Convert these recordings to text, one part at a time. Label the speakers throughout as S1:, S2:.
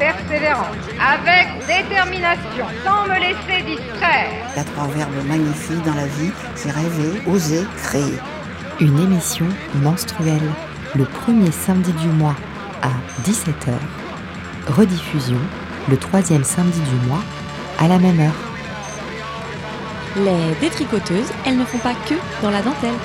S1: persévérance, avec détermination, sans me laisser distraire.
S2: Il y a trois verbes magnifiques dans la vie, c'est rêver, oser, créer.
S3: Une émission menstruelle, le premier samedi du mois à 17h. Rediffusion, le troisième samedi du mois à la même heure.
S4: Les détricoteuses, elles ne font pas que dans la dentelle.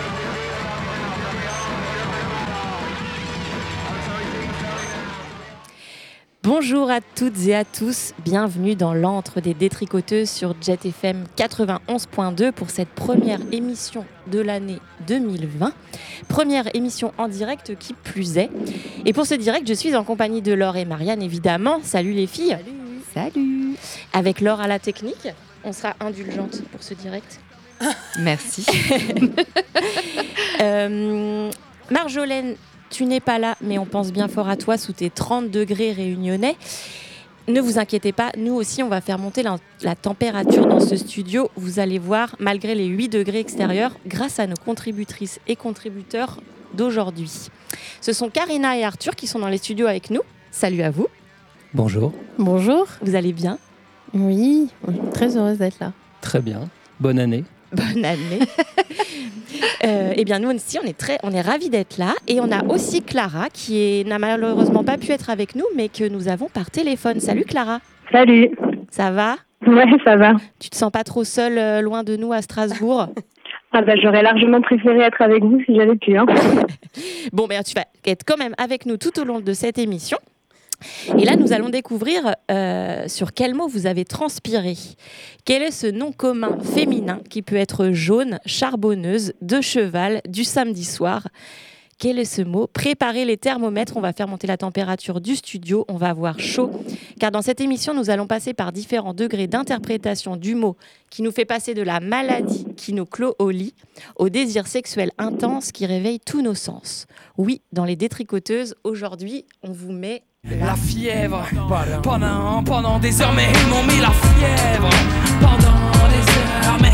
S4: Bonjour à toutes et à tous, bienvenue dans l'antre des détricoteuses sur Jet FM 91.2 pour cette première émission de l'année 2020. Première émission en direct qui plus est. Et pour ce direct, je suis en compagnie de Laure et Marianne évidemment. Salut les filles.
S3: Salut
S4: Avec Laure à la technique, on sera indulgente pour ce direct.
S3: Merci.
S4: Euh, Marjolaine, tu n'es pas là, mais on pense bien fort à toi sous tes 30 degrés réunionnais. Ne vous inquiétez pas, nous aussi, on va faire monter la, la température dans ce studio. Vous allez voir, malgré les 8 degrés extérieurs, grâce à nos contributrices et contributeurs d'aujourd'hui. Ce sont Karina et Arthur qui sont dans les studios avec nous. Salut à vous.
S5: Bonjour,
S6: Bonjour.
S4: Vous allez bien?
S6: Oui, très heureuse d'être là.
S5: très bien. Bonne année.
S4: Bonne année. Euh, eh bien, nous aussi, on est très, on est ravis d'être là, et on a aussi Clara qui n'a malheureusement pas pu être avec nous, mais que nous avons par téléphone. Salut Clara.
S7: Salut.
S4: Ça va?
S7: Ouais, ça va.
S4: Tu te sens pas trop seule euh, loin de nous à Strasbourg?
S7: Ah bah, j'aurais largement préféré être avec vous si j'avais pu. Hein.
S4: Bon, ben tu vas être quand même avec nous tout au long de cette émission. Et là, nous allons découvrir euh, sur quel mot vous avez transpiré. Quel est ce nom commun féminin qui peut être jaune, charbonneuse, de cheval, du samedi soir? Quel est ce mot? Préparez les thermomètres, on va faire monter la température du studio, on va avoir chaud. Car dans cette émission, nous allons passer par différents degrés d'interprétation du mot qui nous fait passer de la maladie qui nous clôt au lit au désir sexuel intense qui réveille tous nos sens. Oui, dans les détricoteuses, aujourd'hui, on vous met
S8: La fièvre pendant, pendant des heures, mais ils m'ont mis la fièvre pendant des heures, mais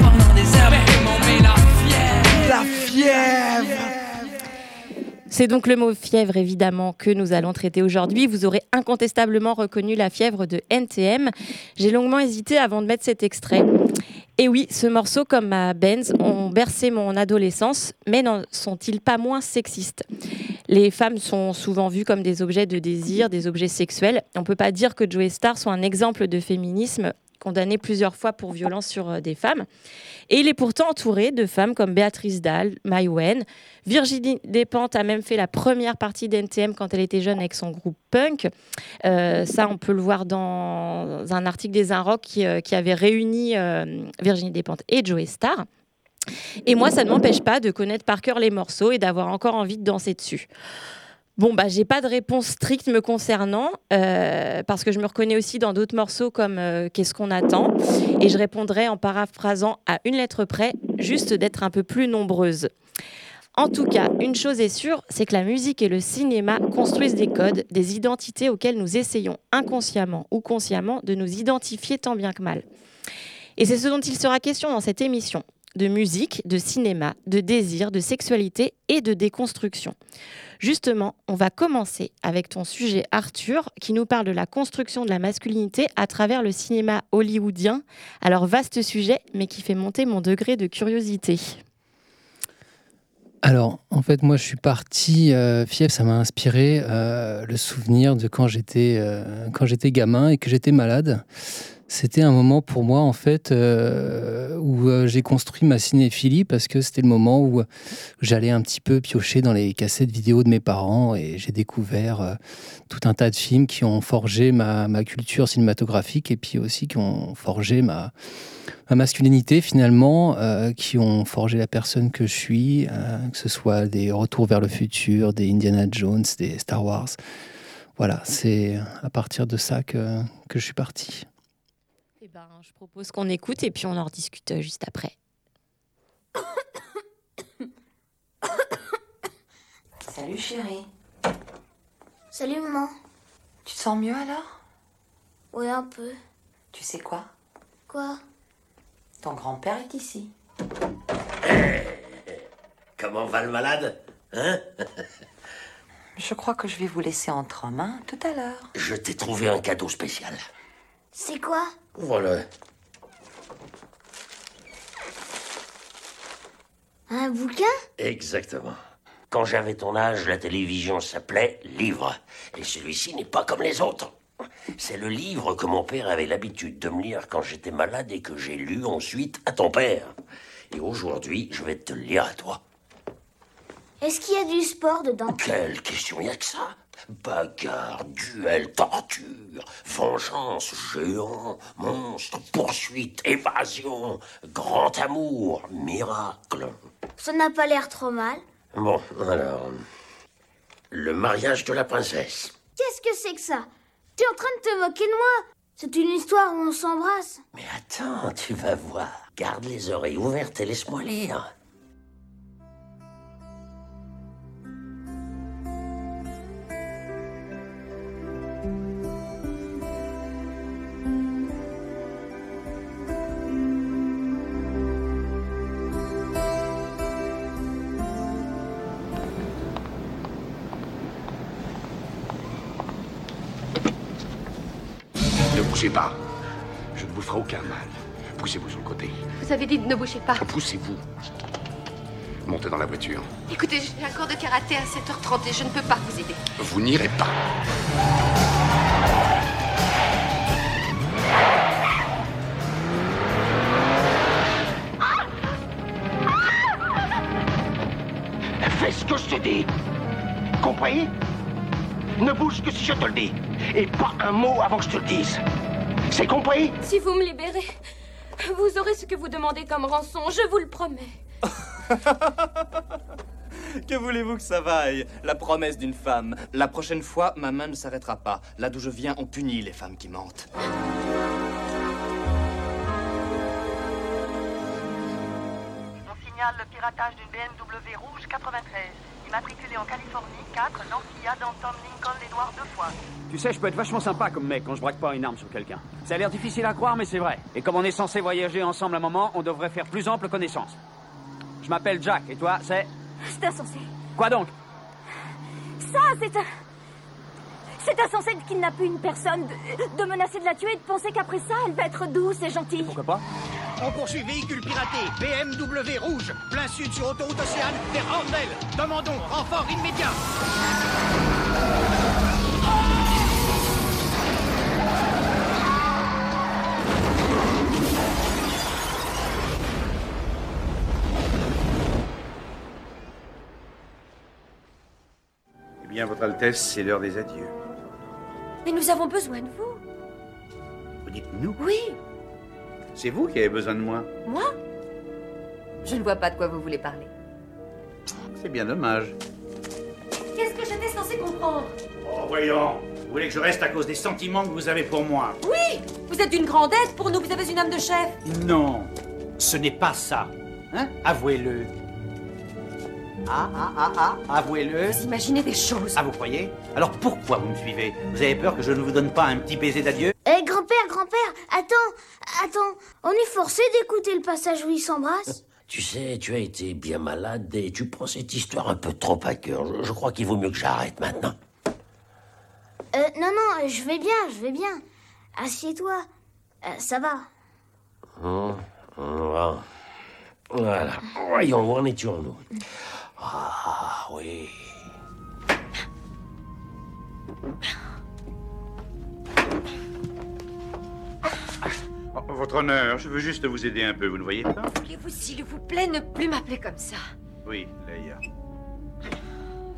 S8: pendant des heures, mais ils m'ont mis la fièvre. La fièvre.
S4: C'est donc le mot fièvre, évidemment, que nous allons traiter aujourd'hui. Vous aurez incontestablement reconnu la fièvre de NTM. J'ai longuement hésité avant de mettre cet extrait. Et oui, ce morceau, comme ma Benz, ont bercé mon adolescence, mais n'en sont-ils pas moins sexistes? Les femmes sont souvent vues comme des objets de désir, des objets sexuels. On ne peut pas dire que Joey Starr soit un exemple de féminisme condamné plusieurs fois pour violence sur euh, des femmes. Et il est pourtant entouré de femmes comme Béatrice Dalle, Mai Wen, Virginie Despentes a même fait la première partie d'NTM quand elle était jeune avec son groupe punk. Euh, ça, on peut le voir dans un article des Un Rock qui, euh, qui avait réuni Virginie Despentes et Joey Starr. Et moi, ça ne m'empêche pas de connaître par cœur les morceaux et d'avoir encore envie de danser dessus. Bon, bah, j'ai pas de réponse stricte me concernant, euh, parce que je me reconnais aussi dans d'autres morceaux comme euh, Qu'est-ce qu'on attend? Et je répondrai en paraphrasant à une lettre près, juste d'être un peu plus nombreuse. En tout cas, une chose est sûre, c'est que la musique et le cinéma construisent des codes, des identités auxquelles nous essayons inconsciemment ou consciemment de nous identifier tant bien que mal. Et c'est ce dont il sera question dans cette émission, de musique, de cinéma, de désir, de sexualité et de déconstruction. Justement, on va commencer avec ton sujet Arthur, qui nous parle de la construction de la masculinité à travers le cinéma hollywoodien. Alors vaste sujet, mais qui fait monter mon degré de curiosité.
S5: Alors, en fait, moi, je suis parti. Euh, Fièvre, ça m'a inspiré euh, le souvenir de quand j'étais euh, quand j'étais gamin et que j'étais malade. C'était un moment pour moi, en fait, euh, où euh, j'ai construit ma cinéphilie parce que c'était le moment où j'allais un petit peu piocher dans les cassettes vidéo de mes parents et j'ai découvert euh, tout un tas de films qui ont forgé ma, culture cinématographique et puis aussi qui ont forgé ma, ma masculinité finalement, euh, qui ont forgé la personne que je suis, euh, que ce soit des Retours vers le futur, des Indiana Jones, des Star Wars. Voilà, c'est à partir de ça que, que je suis parti.
S4: Je propose qu'on écoute et puis on en rediscute euh, juste après.
S9: Salut chérie.
S10: Salut maman.
S9: Tu te sens mieux alors?
S10: Oui, un peu.
S9: Tu sais quoi?
S10: Quoi?
S9: Ton grand-père est ici.
S11: Comment va le malade? Hein?
S9: Je crois que je vais vous laisser entre mains tout à l'heure.
S11: Je t'ai trouvé un cadeau spécial.
S10: C'est quoi?
S11: Voilà.
S10: Un bouquin?
S11: Exactement. Quand j'avais ton âge, la télévision s'appelait Livre. Et celui-ci n'est pas comme les autres. C'est le livre que mon père avait l'habitude de me lire quand j'étais malade et que j'ai lu ensuite à ton père. Et aujourd'hui, je vais te le lire à toi.
S10: Est-ce qu'il y a du sport dedans?
S11: Quelle question, y a que ça? Bagarre, duel, torture, vengeance, géant, monstre, poursuite, évasion, grand amour, miracle.
S10: Ça n'a pas l'air trop mal.
S11: Bon, alors... Le mariage de la princesse.
S10: Qu'est-ce que c'est que ça? Tu es en train de te moquer de moi? C'est une histoire où on s'embrasse.
S11: Mais attends, tu vas voir. Garde les oreilles ouvertes et laisse-moi lire.
S12: Bougez pas. Je ne vous ferai aucun mal. Poussez-vous sur le côté.
S13: Vous avez dit de ne bougez pas.
S12: Poussez-vous. Montez dans la voiture.
S13: Écoutez, j'ai un cours de karaté à 7h30 et je ne peux pas vous aider.
S12: Vous n'irez pas.
S11: Fais ce que je te dis. Compris? Ne bouge que si je te le dis. Et pas un mot avant que je te le dise. C'est compris
S13: Si vous me libérez, vous aurez ce que vous demandez comme rançon, je vous le promets.
S14: Que voulez-vous que ça vaille La promesse d'une femme. La prochaine fois, ma main ne s'arrêtera pas. Là d'où je viens, on punit les femmes qui mentent.
S15: On signale le piratage d'une BMW rouge 93, immatriculée en Californie, 4, Nancy, Adenton, Lincoln, Édouard deux fois.
S16: Tu sais, je peux être vachement sympa comme mec quand je braque pas une arme sur quelqu'un. Ça a l'air difficile à croire, mais c'est vrai. Et comme on est censé voyager ensemble un moment, on devrait faire plus ample connaissance. Je m'appelle Jack, et toi, c'est...
S17: C'est insensé.
S16: Quoi donc?
S17: Ça, c'est un... C'est insensé de kidnapper une personne, de, de menacer de la tuer et de penser qu'après ça, elle va être douce et gentille.
S16: Pourquoi pas?
S18: On poursuit véhicule piraté, BMW rouge, plein sud sur autoroute Océane, vers Ornell. Demandons renfort immédiat.
S12: Eh bien, Votre Altesse, c'est l'heure des adieux.
S13: Mais nous avons besoin de vous.
S12: Vous dites nous?
S13: Oui,
S12: C'est vous qui avez besoin de moi.
S13: moi Je ne vois pas de quoi vous voulez parler.
S12: C'est bien dommage.
S13: Qu'est-ce que j'étais censée comprendre?
S18: Oh, voyons. Vous voulez que je reste à cause des sentiments que vous avez pour moi?
S13: Oui Vous êtes d'une grande aide pour nous, vous avez une âme de chef.
S18: Non, ce n'est pas ça. Hein? Avouez-le. Ah, ah, ah, ah, avouez-le.
S13: Vous imaginez des choses.
S18: Ah, vous croyez? Alors pourquoi vous me suivez? Vous avez peur que je ne vous donne pas un petit baiser d'adieu?
S10: Eh, grand-père, grand-père, attends, attends. On est forcé d'écouter le passage où ils s'embrassent
S11: Tu sais, tu as été bien malade et tu prends cette histoire un peu trop à cœur. Je, je crois qu'il vaut mieux que j'arrête maintenant.
S10: Euh, non, non, je vais bien, je vais bien. Assieds-toi. Euh, ça va.
S11: Hum, hum, Voilà. Voyons, où en étions-nous Ah, oui.
S12: Oh, votre honneur, je veux juste vous aider un peu, vous ne voyez pas
S13: Voulez-vous, s'il vous plaît, ne plus m'appeler comme ça
S12: Oui, Leia.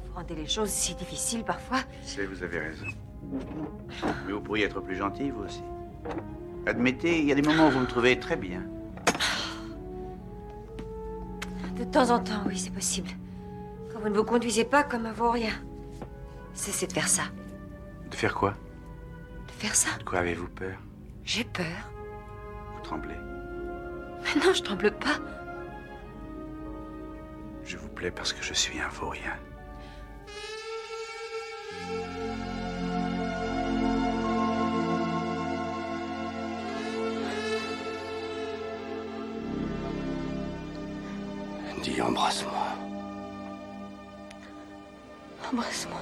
S13: Vous rendez les choses si difficiles parfois.
S12: Je sais, vous avez raison. Mais vous pourriez être plus gentil, vous aussi. Admettez, il y a des moments où vous me trouvez très bien.
S13: De temps en temps, oui, c'est possible. Quand vous ne vous conduisez pas comme un vaurien. Cessez de faire ça.
S12: De faire quoi?
S13: De faire ça.
S12: De quoi avez-vous peur?
S13: J'ai peur.
S12: Vous tremblez.
S13: Mais non, je tremble pas.
S12: Je vous plais parce que je suis un vaurien.
S11: Dis, embrasse-moi.
S13: Embrasse-moi.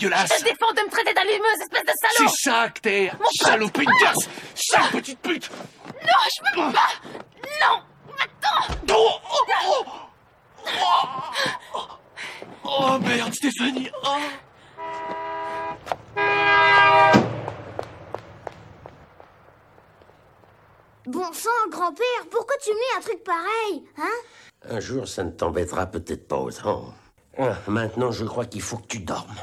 S19: Je te défends de me traiter d'allumeuse, espèce de
S11: C'est
S19: salaud
S11: ça que t'es, de gosse, sale petite pute.
S19: Non, je peux pas Non Attends
S11: Oh, oh, oh. Oh merde, Stéphanie. Oh.
S10: Bon sang, grand-père, pourquoi tu mets un truc pareil Hein?
S11: Un jour, ça ne t'embêtera peut-être pas autant. Ah, Maintenant, je crois qu'il faut que tu dormes.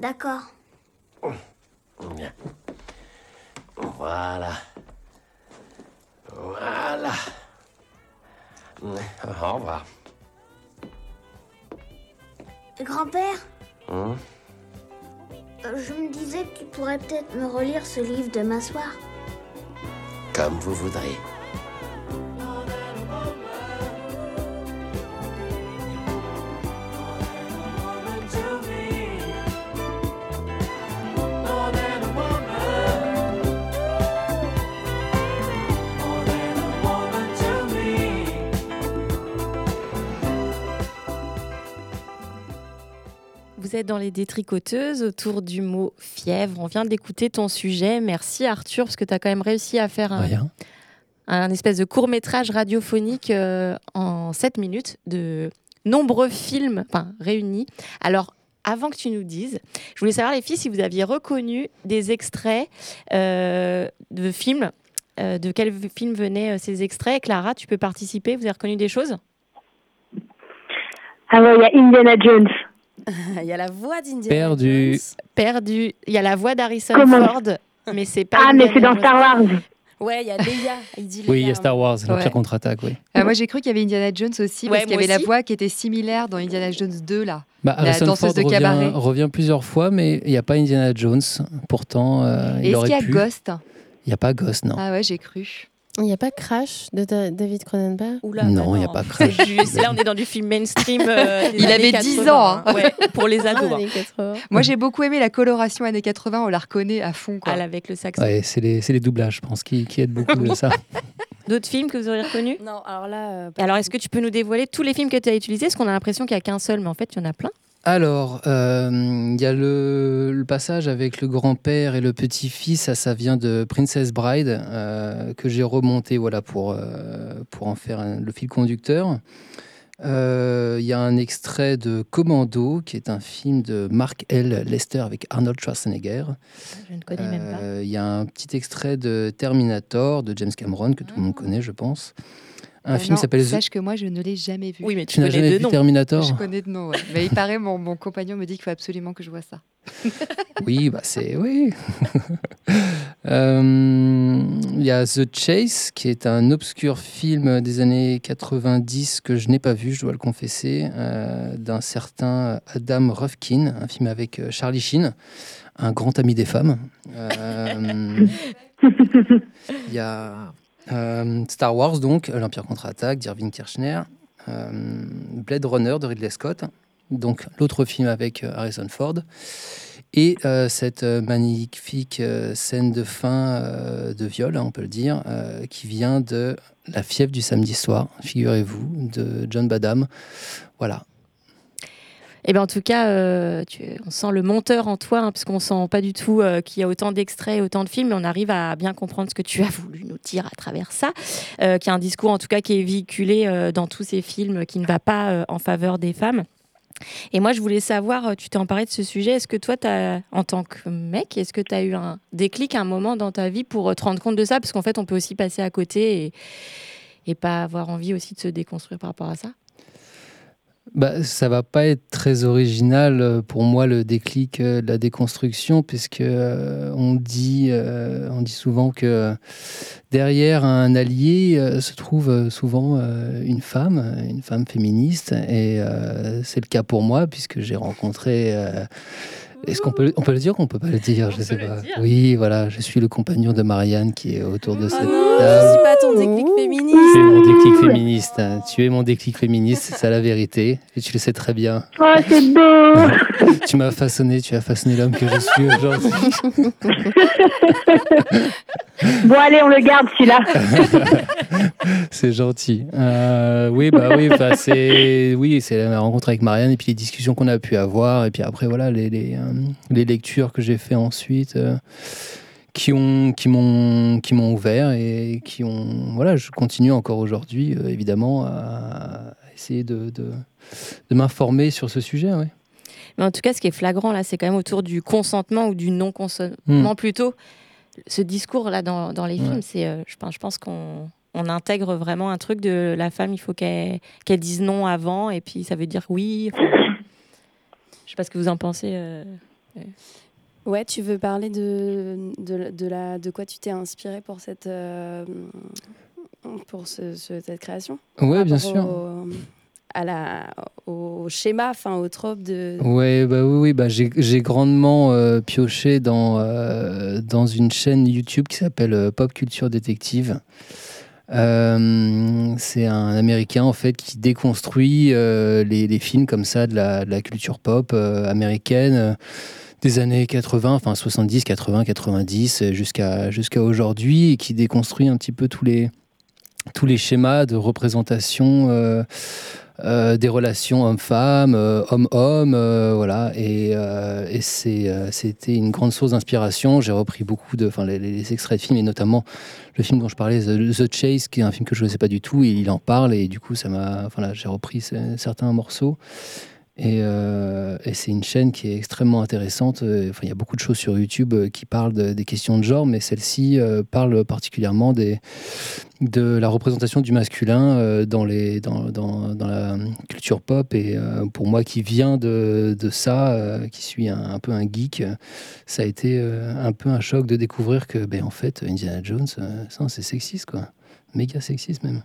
S10: D'accord.
S11: Bien. Voilà. Voilà. Au revoir.
S10: Grand-père,
S11: Hum.
S10: euh, je me disais que tu pourrais peut-être me relire ce livre demain soir.
S11: Comme vous voudrez.
S4: Dans les détricoteuses autour du mot fièvre. On vient d'écouter ton sujet. Merci Arthur, parce que tu as quand même réussi à faire un,
S5: Rien.
S4: un espèce de court métrage radiophonique euh, en 7 minutes de nombreux films réunis. Alors, avant que tu nous dises, je voulais savoir les filles si vous aviez reconnu des extraits euh, de films. Euh, de quel film venaient euh, ces extraits Clara, tu peux participer Vous avez reconnu des choses?
S7: Ah ouais, il y a Indiana Jones.
S6: Il y a la voix d'Indiana
S5: Perdu.
S4: Perdu. Il y a la voix d'Harrison
S7: Comment
S4: Ford, mais c'est pas.
S7: Ah, mais c'est dans. Star Wars.
S6: Ouais, il y a Leia. Il dit
S5: Oui, il y a Star Wars, l'Empire
S6: Ouais.
S5: contre-attaque, oui.
S20: Ah, moi, j'ai cru qu'il y avait Indiana Jones aussi,
S4: Ouais,
S20: parce qu'il y avait la voix qui était similaire dans Indiana Jones 2, là.
S5: Bah,
S20: la
S5: Harrison
S20: danseuse
S5: Ford
S20: de
S5: revient,
S20: cabaret.
S5: revient plusieurs fois, mais il n'y a pas Indiana Jones. Pourtant, euh,
S20: Et
S5: il
S20: est-ce qu'il y a
S5: pu.
S20: Ghost?
S5: Il n'y a pas Ghost, non.
S20: Ah ouais, j'ai cru.
S6: Il n'y a pas Crash de Da- David Cronenberg?
S4: Oula,
S5: non,
S4: bah
S5: il n'y a pas Crash.
S4: Juste- Là, on est dans du film mainstream. euh,
S20: Il avait 10
S4: 80,
S20: ans, hein.
S4: Ouais, pour les ados. hein.
S6: Années 80.
S20: Moi, j'ai beaucoup aimé la coloration années 80, on la reconnaît à fond, quoi.
S4: Ah, avec le saxo.
S5: Ouais, c'est les, doublages, je pense, qui, qui aident beaucoup ça.
S4: D'autres films que vous aurez reconnus?
S6: Non, alors là. euh,
S4: Alors, est-ce que tu peux nous dévoiler tous les films que tu as utilisés? Parce qu'on a l'impression qu'il n'y a qu'un seul, mais en fait, il y en a plein.
S5: Alors, euh, il y a le, le passage avec le grand-père et le petit-fils, ça, ça vient de Princess Bride, euh, que j'ai remonté voilà, pour, euh, pour en faire un- le fil conducteur. Il y a un extrait de Commando, qui est un film de Mark L. Lester avec Arnold Schwarzenegger.
S4: Je ne connais même pas.
S5: Il y a un petit extrait de Terminator de James Cameron, que tout le monde connaît, je pense. Un
S20: Euh,
S5: film s'appelle The-
S20: Sache que moi, je ne l'ai jamais vu.
S4: Oui, mais
S5: Tu n'as jamais vu Terminator
S20: Je connais de nom, ouais. Mais il paraît, mon, mon compagnon me dit qu'il faut absolument que je vois ça.
S5: Oui, bah c'est oui. Euh, Il y a The Chase, qui est un obscur film des années 90 que je n'ai pas vu, je dois le confesser, euh, d'un certain Adam Rufkin, un film avec euh, Charlie Sheen, un grand ami des femmes. Euh, Il y a euh, Star Wars, donc, l'Empire contre-attaque d'Irving Kirchner, euh, Blade Runner de Ridley Scott, donc l'autre film avec euh, Harrison Ford. Et cette magnifique scène de fin de viol, hein, on peut le dire, qui vient de La fièvre du samedi soir, figurez-vous, de John Badham. Voilà.
S4: Eh ben, en tout cas, euh, on sent le monteur en toi, hein, parce qu'on sent pas du tout euh, qu'il y a autant d'extraits, autant de films, mais on arrive à bien comprendre ce que tu as voulu nous dire à travers ça, euh, qu'il y a un discours en tout cas qui est véhiculé euh, dans tous ces films qui ne va pas en faveur des femmes. Et moi, je voulais savoir, tu t'es emparé de ce sujet, est-ce que toi, en tant que mec, est-ce que tu as eu un déclic, un moment dans ta vie pour te rendre compte de ça? Parce qu'en fait, on peut aussi passer à côté et, et pas avoir envie aussi de se déconstruire par rapport à ça.
S5: Bah, ça va pas être très original euh, pour moi le déclic euh, de la déconstruction, puisque euh, on dit, on dit souvent que derrière un allié se trouve souvent une femme, une femme féministe, et c'est le cas pour moi puisque j'ai rencontré. Est-ce qu'on peut, on peut le dire ou on peut pas le dire? Je sais pas. Oui, voilà, je suis le compagnon de Marianne qui est autour de cette
S6: Je
S5: table.
S6: suis pas ton déclic féministe.
S5: Tu es mon déclic féministe. hein. Tu es mon déclic féministe, c'est ça la vérité. Et tu le sais très bien.
S7: Oh, c'est beau
S5: tu m'as façonné, tu as façonné l'homme que je suis aujourd'hui.
S7: Bon, allez, on le garde, celui-là.
S5: c'est gentil. Euh, oui, bah oui, bah, c'est oui, c'est la rencontre avec Marianne et puis les discussions qu'on a pu avoir et puis après voilà les, les, euh, les lectures que j'ai fait ensuite. euh, qui ont qui m'ont qui m'ont ouvert et qui ont voilà je continue encore aujourd'hui euh, évidemment à essayer de, de, de m'informer sur ce sujet ouais.
S4: Mais en tout cas, ce qui est flagrant là, c'est quand même autour du consentement ou du non-consentement
S5: Hmm.
S4: plutôt. Ce discours-là dans, dans les
S5: Ouais.
S4: films, c'est, euh, je pense, je pense qu'on on intègre vraiment un truc de la femme, il faut qu'elle dise non avant, et puis ça veut dire oui. Enfin, je sais pas ce que vous en pensez. euh.
S6: Ouais, tu veux parler de, de, de la, de quoi tu t'es inspiré pour cette, euh, pour ce- ce- cette création?
S5: Ouais, bien sûr.
S6: Au, à la, au schéma, enfin au trope de.
S5: Ouais, bah oui, oui, bah j'ai j'ai grandement euh, pioché dans, euh, dans une chaîne YouTube qui s'appelle Pop Culture Détective. Euh, c'est un Américain en fait qui déconstruit euh, les, films comme ça de la, culture pop euh, américaine des années 80, enfin 70, 80, 90 euh, jusqu'à jusqu'à aujourd'hui et qui déconstruit un petit peu tous les tous les schémas de représentation euh, des relations homme-femme, euh, homme-homme, euh, voilà. Et, euh, c'était une grande source d'inspiration. J'ai repris beaucoup de, enfin, les, extraits de films et notamment le film dont je parlais, The, Chase, qui est un film que je ne connaissais pas du tout. Il en parle et du coup, ça m'a, enfin, j'ai repris ce- certains morceaux. Et, euh, et c'est une chaîne qui est extrêmement intéressante. Euh, Enfin, il y a beaucoup de choses sur YouTube euh, qui parlent de- des questions de genre, mais celle-ci euh, parle particulièrement de la représentation du masculin dans, la culture pop. Et pour moi qui viens de, ça, qui suis un, un peu un geek, ça a été un peu un choc de découvrir que, ben, en fait, Indiana Jones, c'est sexiste, quoi. Méga sexiste même.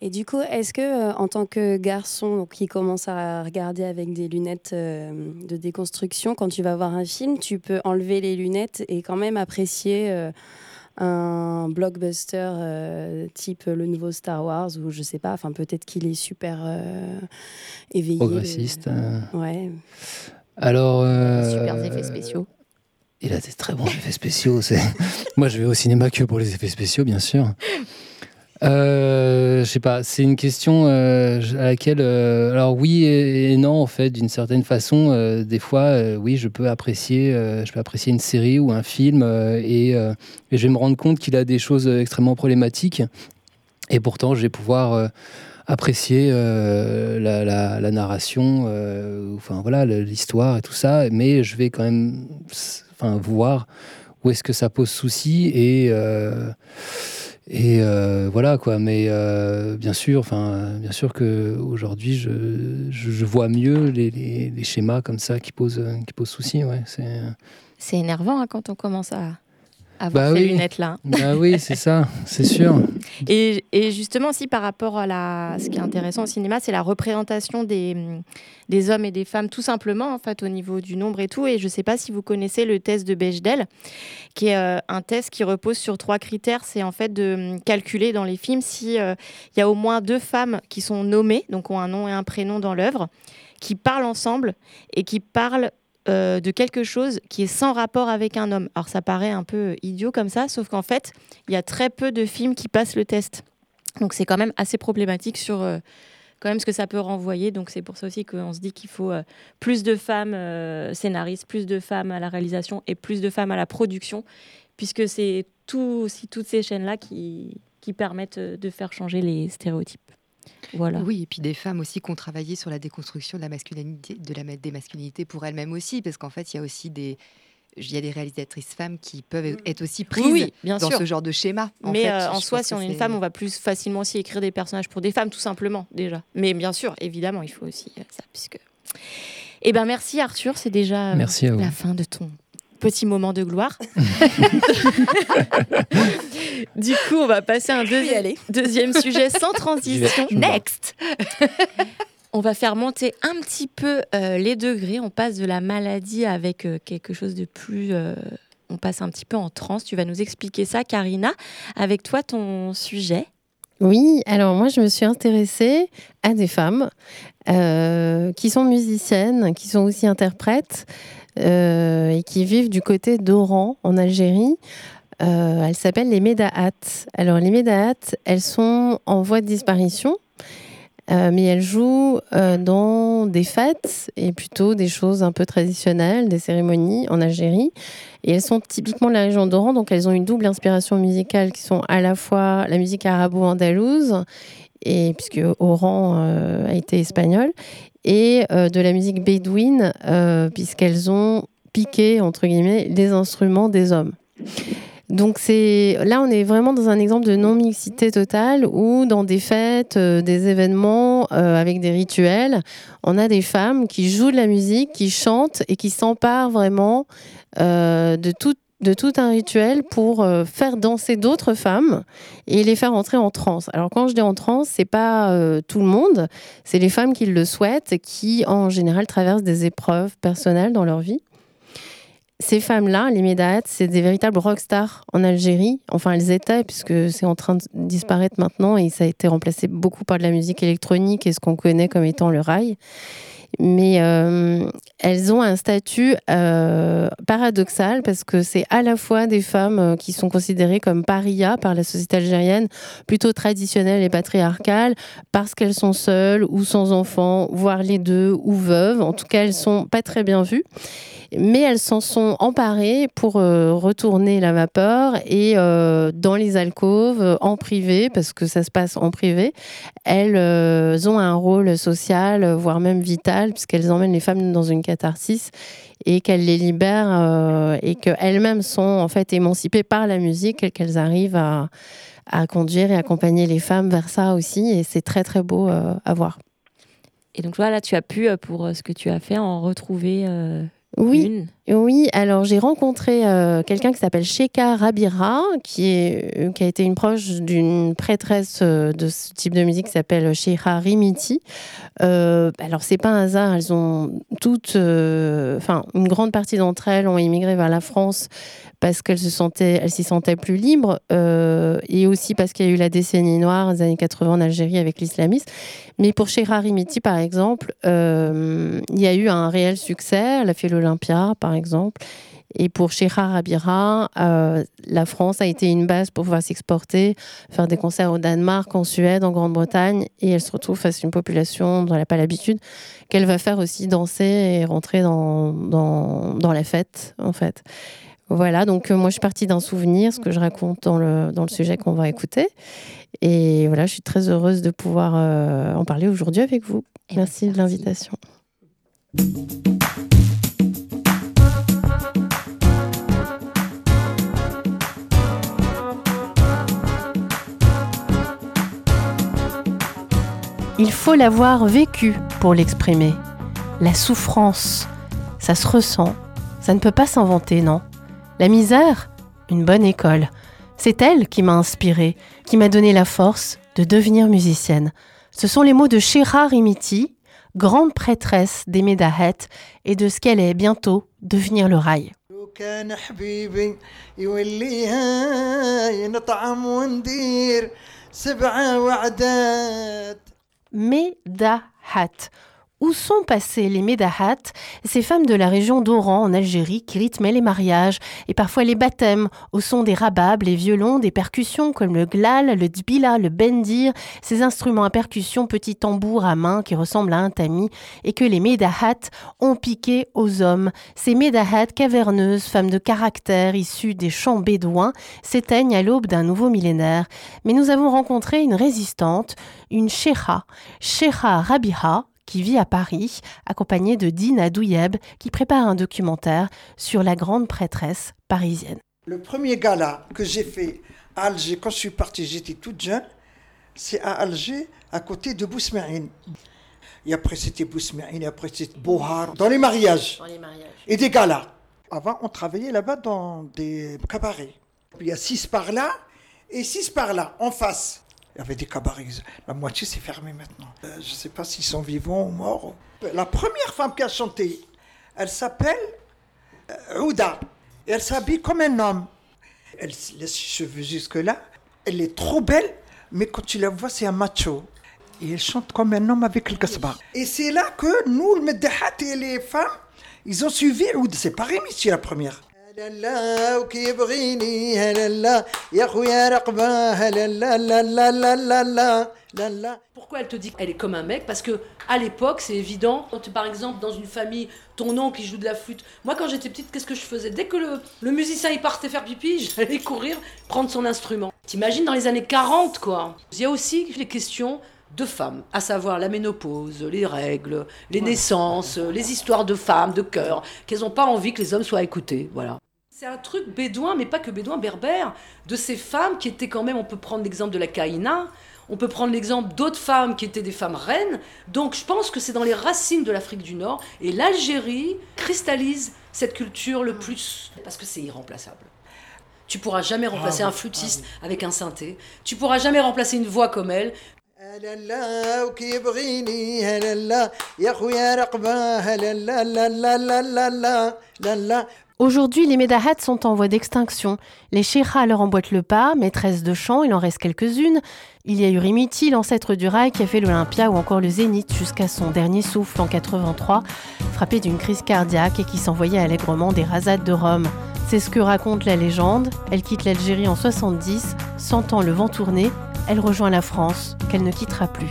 S6: Et du coup, est-ce que euh, en tant que garçon donc, qui commence à regarder avec des lunettes euh, de déconstruction, quand tu vas voir un film, tu peux enlever les lunettes et quand même apprécier euh, un blockbuster euh, type le nouveau Star Wars ou je sais pas, enfin peut-être qu'il est super euh, éveillé.
S5: Progressiste. euh.
S6: Ouais.
S5: Alors. euh,
S4: Super effets spéciaux.
S5: Il a des très bons effets spéciaux. Moi, je vais au cinéma que pour les effets spéciaux, bien sûr. Euh, je sais pas, c'est une question euh, à laquelle, euh, alors oui et, non en fait, d'une certaine façon, euh, des fois, oui, je peux apprécier, je peux apprécier une série ou un film et, je vais me rendre compte qu'il a des choses extrêmement problématiques et pourtant, je vais pouvoir apprécier la, narration, enfin voilà, l'histoire et tout ça, mais je vais quand même, voir où est-ce que ça pose souci et et euh, voilà quoi. Mais euh, bien sûr, enfin bien sûr que aujourd'hui, je, je, vois mieux les, les, schémas comme ça qui posent euh, qui posent souci. Ouais, c'est
S4: C'est énervant hein, quand on commence à avoir
S5: Bah
S4: ces
S5: oui.
S4: lunettes-là.
S5: bah oui, c'est ça, c'est sûr.
S4: Et, et justement aussi par rapport à la, ce qui est intéressant au cinéma, c'est la représentation des, des hommes et des femmes tout simplement en fait au niveau du nombre et tout. Et je ne sais pas si vous connaissez le test de Bechdel, qui est euh, un test qui repose sur trois critères. C'est en fait de calculer dans les films si euh, il y a au moins deux femmes qui sont nommées, donc ont un nom et un prénom dans l'œuvre, qui parlent ensemble et qui parlent euh, de quelque chose qui est sans rapport avec un homme. Alors ça paraît un peu idiot comme ça, sauf qu'en fait, il y a très peu de films qui passent le test. Donc c'est quand même assez problématique sur euh, quand même ce que ça peut renvoyer. Donc c'est pour ça aussi qu'on se dit qu'il faut euh, plus de femmes scénaristes, plus de femmes à la réalisation et plus de femmes à la production, puisque c'est aussi toutes ces chaînes-là qui, qui permettent de faire changer les stéréotypes. Voilà.
S20: Oui, et puis des femmes aussi qui ont travaillé sur la déconstruction de la masculinité, de la des masculinités pour elles-mêmes aussi, parce qu'en fait, il y a aussi des il y a des réalisatrices femmes qui peuvent être aussi prises
S4: Oui, bien
S20: dans
S4: sûr.
S20: ce genre de schéma. en
S4: Mais
S20: fait.
S4: euh, en soi, si on est une femme, on va plus facilement aussi écrire des personnages pour des femmes, tout simplement, déjà. Mais bien sûr, évidemment, il faut aussi euh, ça, puisque... Eh ben merci Arthur, c'est déjà euh,
S5: Merci
S4: la fin de ton petit moment de gloire. du coup, on va passer à un deuxi- deuxième sujet sans transition. Next On va faire monter un petit peu euh, les degrés. On passe de la maladie avec euh, quelque chose de plus... euh, on passe un petit peu en transe. Tu vas nous expliquer ça, Karina. Avec toi, ton sujet.
S21: Oui, alors moi je me suis intéressée à des femmes euh, qui sont musiciennes, qui sont aussi interprètes et qui vivent du côté d'Oran en Algérie. Euh, elles s'appellent les Médahat. Alors les Médahat, elles sont en voie de disparition. euh, mais elles jouent euh, dans des fêtes et plutôt des choses un peu traditionnelles, des cérémonies en Algérie. Et elles sont typiquement de la région d'Oran, donc elles ont une double inspiration musicale qui sont à la fois la musique arabo-andalouse, et puisque Oran euh, a été espagnol, et euh, de la musique bédouine, euh, puisqu'elles ont piqué, entre guillemets, les instruments des hommes. Donc c'est là on est vraiment dans un exemple de non mixité totale où dans des fêtes, euh, des événements avec des rituels, on a des femmes qui jouent de la musique, qui chantent et qui s'emparent vraiment euh, de tout de tout un rituel pour euh, faire danser d'autres femmes et les faire entrer en transe. Alors quand je dis en transe, c'est pas euh, tout le monde, c'est les femmes qui le souhaitent, qui en général traversent des épreuves personnelles dans leur vie ces femmes-là, les Médahat, c'est des véritables rockstars en Algérie. Enfin, elles étaient, puisque c'est en train de disparaître maintenant et ça a été remplacé beaucoup par de la musique électronique et ce qu'on connaît comme étant le rail. Mais euh, elles ont un statut euh, paradoxal parce que c'est à la fois des femmes euh, qui sont considérées comme parias par la société algérienne, plutôt traditionnelle et patriarcale, parce qu'elles sont seules ou sans enfants, voire les deux, ou veuves. En tout cas, elles sont pas très bien vues mais elles s'en sont emparées pour euh, retourner la vapeur et euh, dans les alcôves, euh, en privé, parce que ça se passe en privé, elles ont un rôle social, voire même vital, puisqu'elles emmènent les femmes dans une catharsis et qu'elles les libèrent et qu'elles-mêmes sont en fait émancipées par la musique et qu'elles arrivent à, conduire et accompagner les femmes vers ça aussi. Et c'est très très beau à voir.
S4: Et donc voilà, tu as pu, pour ce que tu as fait, en retrouver
S21: Oui, oui. Alors j'ai rencontré euh, quelqu'un qui s'appelle Sheka Rabira, euh, qui a été une proche d'une prêtresse euh, de ce type de musique qui s'appelle Sheikha Rimiti. Alors c'est pas un hasard, elles ont toutes, enfin une grande partie d'entre elles ont immigré vers la France parce qu'elles se sentaient, s'y sentaient plus libres, et aussi parce qu'il y a eu la décennie noire des années 80 en Algérie avec l'islamisme. Mais pour Sheikha Rimiti, par exemple, il y a eu un réel succès. Elle a fait l'Olympia, par exemple. Et pour Sheikha Rabira, euh, la France a été une base pour pouvoir s'exporter, faire des concerts au Danemark, en Suède, en Grande-Bretagne. Et elle se retrouve face à une population dont elle n'a pas l'habitude, qu'elle va faire aussi danser et rentrer dans, dans, dans la fête, en fait. Voilà, donc euh, moi je suis partie d'un souvenir, ce que je raconte dans le, dans le sujet qu'on va écouter. Et voilà, je suis très heureuse de pouvoir euh, en parler aujourd'hui avec vous. Merci de l'invitation. Il faut l'avoir vécu pour l'exprimer. La souffrance, ça se ressent, ça ne peut pas s'inventer, non La misère, une bonne école. C'est elle qui m'a inspirée, qui m'a donné la force de devenir musicienne. Ce sont les mots de Shira Rimiti, grande prêtresse des Médahet et de ce qu'elle est bientôt devenir le rail.
S22: كان حبيبي يوليها نطعم وندير سبعة وعدات
S21: Médahat, Où sont passées les Médahat, ces femmes de la région d'Oran en Algérie qui rythmaient les mariages et parfois les baptêmes au son des rababs, les violons, des percussions comme le glal, le dbila, le bendir, ces instruments à percussion petits tambours à main qui ressemblent à un tamis et que les Médahat ont piqué aux hommes. Ces Médahat caverneuses, femmes de caractère issues des champs bédouins, s'éteignent à l'aube d'un nouveau millénaire. Mais nous avons rencontré une résistante, une Sheikha, Sheikha Rabiha, qui vit à Paris, accompagnée de Dina Douyeb, qui prépare un documentaire sur la grande prêtresse parisienne.
S22: Le premier gala que j'ai fait à Alger, quand je suis parti, j'étais toute jeune, c'est à Alger, à côté de Bousmerine. Et après, c'était Bousmerine, et après, c'était Bohar, dans les mariages. Et des galas. Avant, on travaillait là-bas dans des cabarets. Il y a six par là et six par là, en face. Il y avait des cabarets. La moitié, c'est fermé maintenant. Euh, je ne sais pas s'ils sont vivants ou morts. La première femme qui a chanté, elle s'appelle euh, Ouda. Elle s'habille comme un homme. Elle laisse les cheveux jusque-là. Elle est trop belle, mais quand tu la vois, c'est un macho. Et elle chante comme un homme avec le kasbah. Et c'est là que nous, le Meddahat et les femmes, ils ont suivi Ouda. C'est pas Rémi, c'est la première. هلا وكيبغيني هلا لا يا خويا رقبه هلا لا لا لا لا لا لا لا لا
S23: Pourquoi elle te dit qu'elle est comme un mec Parce que à l'époque, c'est évident. Quand, par exemple, dans une famille, ton oncle qui joue de la flûte. Moi, quand j'étais petite, qu'est-ce que je faisais Dès que le, le musicien il partait faire pipi, j'allais courir prendre son instrument. T'imagines dans les années 40, quoi. Il y a aussi les questions de femmes, à savoir la ménopause, les règles, les naissances, les histoires de femmes, de cœur, qu'elles n'ont pas envie que les hommes soient écoutés. Voilà. C'est un truc bédouin, mais pas que bédouin, berbère, de ces femmes qui étaient quand même, on peut prendre l'exemple de la Kaïna, on peut prendre l'exemple d'autres femmes qui étaient des femmes reines. Donc je pense que c'est dans les racines de l'Afrique du Nord. Et l'Algérie cristallise cette culture le plus, parce que c'est irremplaçable. Tu pourras jamais remplacer un flûtiste avec un synthé. Tu pourras jamais remplacer une voix comme elle.
S22: هلا لا وكيبغيني هلا لا يا خويا رقبه هلا لا لا لا لا لا لا لا لا
S21: Aujourd'hui, les Médahats sont en voie d'extinction. Les Sheikhas leur emboîtent le pas, maîtresses de chant, il en reste quelques-unes. Il y a eu Rimiti, l'ancêtre du rail, qui a fait l'Olympia ou encore le Zénith jusqu'à son dernier souffle en 83, frappé d'une crise cardiaque et qui s'envoyait allègrement des rasades de Rome. C'est ce que raconte la légende. Elle quitte l'Algérie en 70, sentant le vent tourner, elle rejoint la France qu'elle ne quittera plus.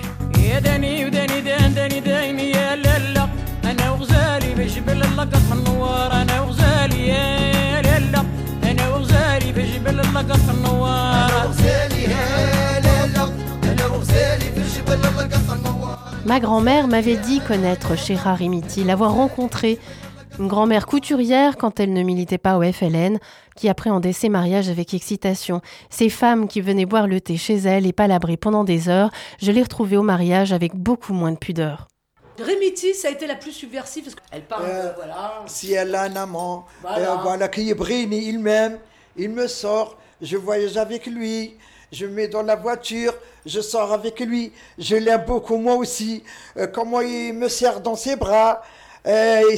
S21: Ma grand-mère m'avait dit connaître Sheila Rimiti, l'avoir rencontrée, une grand-mère couturière quand elle ne militait pas au FLN, qui appréhendait ses mariages avec excitation. Ces femmes qui venaient boire le thé chez elle et palabrer pendant des heures, je les retrouvais au mariage avec beaucoup moins de pudeur.
S23: Rémiti, ça a été la plus subversive parce qu'elle parle
S22: Euh,
S23: de, voilà.
S22: Si elle a un amant,
S23: Voilà.
S22: voilà, voilà qui brille, il m'aime, il me sort, je voyage avec lui, je me mets dans la voiture, je sors avec lui, je l'aime beaucoup moi aussi, Euh, comment il me serre dans ses bras, euh, eh,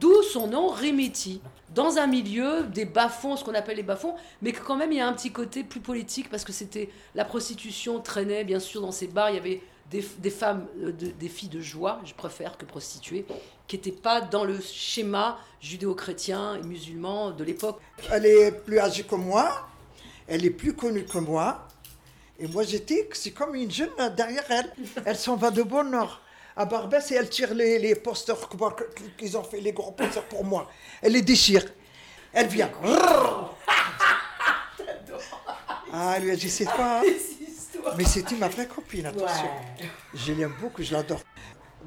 S23: D'où son nom Remiti, dans un milieu des bas-fonds, ce qu'on appelle les bas-fonds, mais que quand même il y a un petit côté plus politique parce que c'était la prostitution traînait bien sûr dans ces bars, il y avait des, femmes, euh, des filles de joie, je préfère que prostituées, qui n'étaient pas dans le schéma judéo-chrétien et musulman de l'époque.
S22: Elle est plus âgée que moi, elle est plus connue que moi, et moi, j'étais, c'est comme une jeune derrière elle. Elle s'en va de bonne heure à Barbès et elle tire les, les posters qu'ils ont fait, les gros posters pour moi. Elle les déchire. Elle vient. Ah, lui c'est quoi hein Mais c'était ma vraie copine, attention. Je l'aime beaucoup, je l'adore.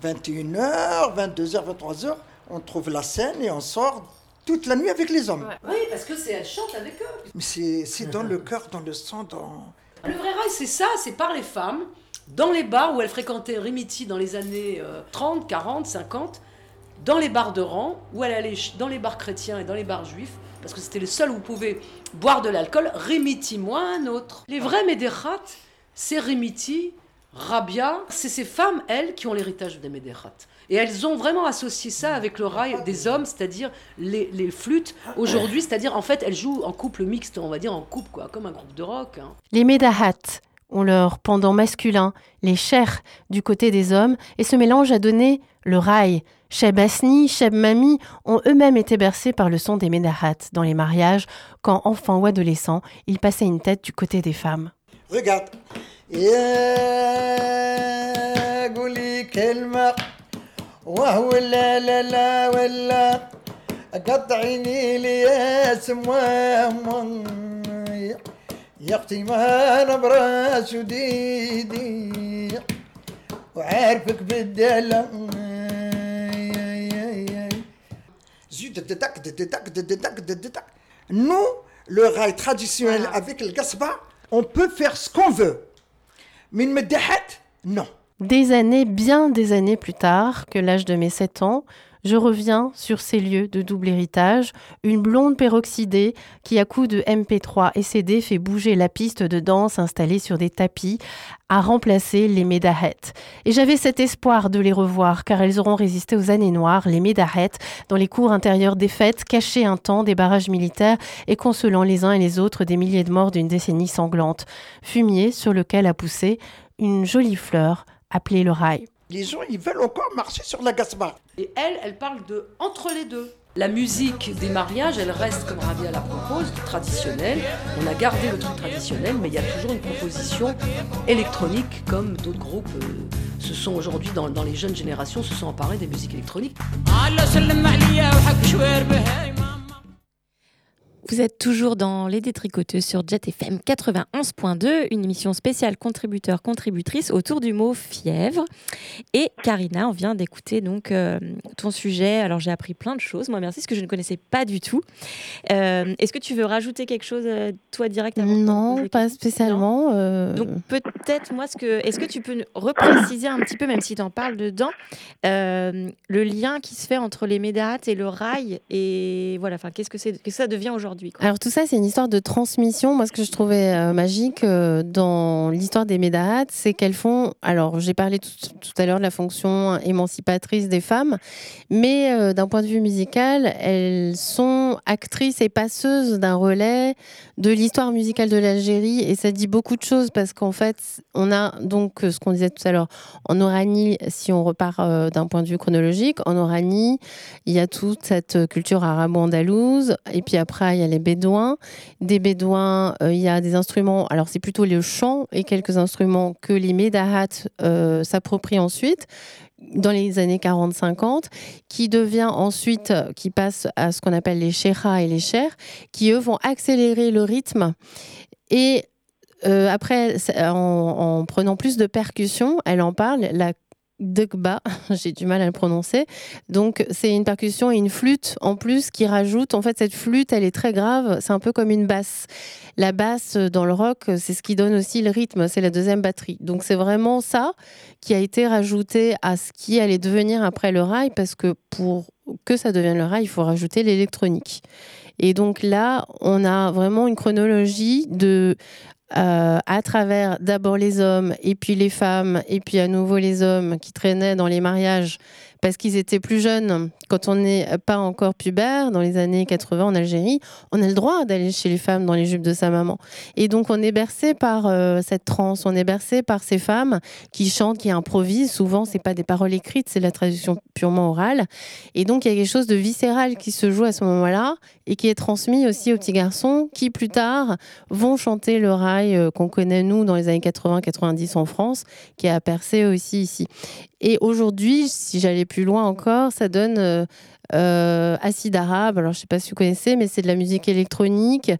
S22: 21h, 22h, 23h, on trouve la scène et on sort toute la nuit avec les hommes.
S23: Oui, parce que c'est elle chante avec eux.
S22: Mais c'est dans le cœur, dans le sang, dans...
S23: Le vrai rail, c'est ça, c'est par les femmes, dans les bars où elles fréquentaient Rimiti dans les années euh, 30, 40, 50, dans les bars de rang, où elle allait dans les bars chrétiens et dans les bars juifs, parce que c'était le seul où vous pouvez boire de l'alcool, Rimiti, moi un autre. Les vrais Médérat, c'est Rimiti, Rabia, c'est ces femmes, elles, qui ont l'héritage des Médérat. Et elles ont vraiment associé ça avec le rail des hommes, c'est-à-dire les, les flûtes aujourd'hui, c'est-à-dire en fait elles jouent en couple mixte, on va dire en couple, quoi, comme un groupe de rock. hein.
S21: Les Médahats, ont leur pendant masculin, les chers du côté des hommes, et ce mélange a donné le rail. Cheb Asni, Cheb Mami ont eux-mêmes été bercés par le son des médahat dans les mariages, quand enfants ou adolescents, ils passaient une tête du côté des femmes.
S22: Regarde. يا قولي كلمة وهو لا لا لا ولا قطعيني لي يا سمام يا اختي ما نبرة شديدي وعارفك بالدلع Nous, le rail traditionnel avec le gasba, on peut faire ce qu'on veut.
S21: Des années, bien des années plus tard, que l'âge de mes 7 ans, je reviens sur ces lieux de double héritage, une blonde peroxydée qui, à coups de MP3 et CD, fait bouger la piste de danse installée sur des tapis, a remplacé les médahettes. Et j'avais cet espoir de les revoir, car elles auront résisté aux années noires, les médahettes, dans les cours intérieurs des fêtes, cachées un temps des barrages militaires et consolant les uns et les autres des milliers de morts d'une décennie sanglante. Fumier sur lequel a poussé une jolie fleur appelée le rail.
S22: Les gens, ils veulent encore marcher sur la gasba.
S23: Et elle, elle parle de entre les deux. La musique des mariages, elle reste, comme Rabia la propose, traditionnelle. On a gardé le truc traditionnel, mais il y a toujours une proposition électronique, comme d'autres groupes euh, se sont aujourd'hui, dans, dans les jeunes générations, se sont emparés des musiques électroniques.
S4: Vous êtes toujours dans Les Détricoteuses sur Jet FM 91.2, une émission spéciale contributeur-contributrice autour du mot fièvre. Et Karina, on vient d'écouter donc euh, ton sujet. Alors j'ai appris plein de choses, moi merci, ce que je ne connaissais pas du tout. Euh, Est-ce que tu veux rajouter quelque chose, euh, toi, direct avant
S21: Non, pas spécialement. euh,
S4: Donc peut-être, moi, ce que, est-ce que tu peux repréciser un petit peu, même si tu en parles dedans, le lien qui se fait entre les médates et le rail et voilà, enfin, qu'est-ce que c'est, qu'est-ce que ça devient aujourd'hui?
S21: Alors tout ça, c'est une histoire de transmission. Moi, ce que je trouvais euh, magique euh, dans l'histoire des Médahat, c'est qu'elles font. Alors, j'ai parlé tout, tout à l'heure de la fonction émancipatrice des femmes, mais euh, d'un point de vue musical, elles sont actrices et passeuses d'un relais de l'histoire musicale de l'Algérie, et ça dit beaucoup de choses parce qu'en fait, on a donc euh, ce qu'on disait tout à l'heure en Oranie, si on repart euh, d'un point de vue chronologique, en Oranie, il y a toute cette culture arabo-andalouse, et puis après, il y a les Bédouins. Des Bédouins, euh, il y a des instruments, alors c'est plutôt le chant et quelques instruments que les Médahat euh, s'approprient ensuite dans les années 40-50, qui devient ensuite, euh, qui passe à ce qu'on appelle les sheikhas et les chers, qui eux vont accélérer le rythme. Et euh, après, en, en prenant plus de percussions, elle en parle, la Dugba, j'ai du mal à le prononcer. Donc, c'est une percussion et une flûte en plus qui rajoute. En fait, cette flûte, elle est très grave. C'est un peu comme une basse. La basse euh, dans le rock, c'est ce qui donne aussi le rythme. C'est la deuxième batterie. Donc, c'est vraiment ça qui a été rajouté à ce qui allait devenir après le rail, parce que pour que ça devienne le rail, il faut rajouter l'électronique. Et donc là, on a vraiment une chronologie de euh, à travers d'abord les hommes et puis les femmes et puis à nouveau les hommes qui traînaient dans les mariages parce qu'ils étaient plus jeunes. Quand on n'est pas encore pubère dans les années 80 en Algérie on a le droit d'aller chez les femmes dans les jupes de sa maman. Et donc on est bercé par euh, cette transe. On est bercé par ces femmes qui chantent qui improvisent. Souvent c'est pas des paroles écrites c'est la traduction purement orale. Et donc il y a quelque chose de viscéral qui se joue à ce moment-là et qui est transmis aussi aux petits garçons qui plus tard vont chanter le rail euh, qu'on connaît nous dans les années 80-90 en France, qui a percé aussi ici. Et aujourd'hui, si j'allais plus loin encore, ça donne euh, euh, Acide Arabe. Alors je sais pas si vous connaissez, mais c'est de la musique électronique.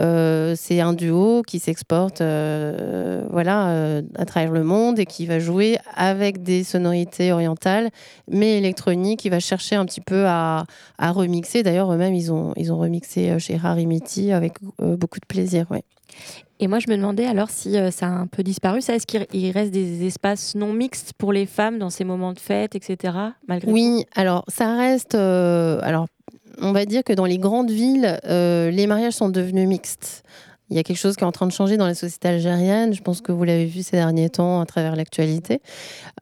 S21: Euh, c'est un duo qui s'exporte, euh, voilà, à travers le monde et qui va jouer avec des sonorités orientales, mais électroniques. Il va chercher un petit peu à, à remixer. D'ailleurs, eux-mêmes, ils ont, ils ont remixé chez Rarimiti avec beaucoup de plaisir. Ouais.
S4: Et moi, je me demandais alors si euh, ça a un peu disparu. Est-ce qu'il il reste des espaces non mixtes pour les femmes dans ces moments de fête, etc. Malgré
S21: Oui, alors ça reste. euh, alors, on va dire que dans les grandes villes, euh, les mariages sont devenus mixtes. Il y a quelque chose qui est en train de changer dans la société algérienne. Je pense que vous l'avez vu ces derniers temps à travers l'actualité.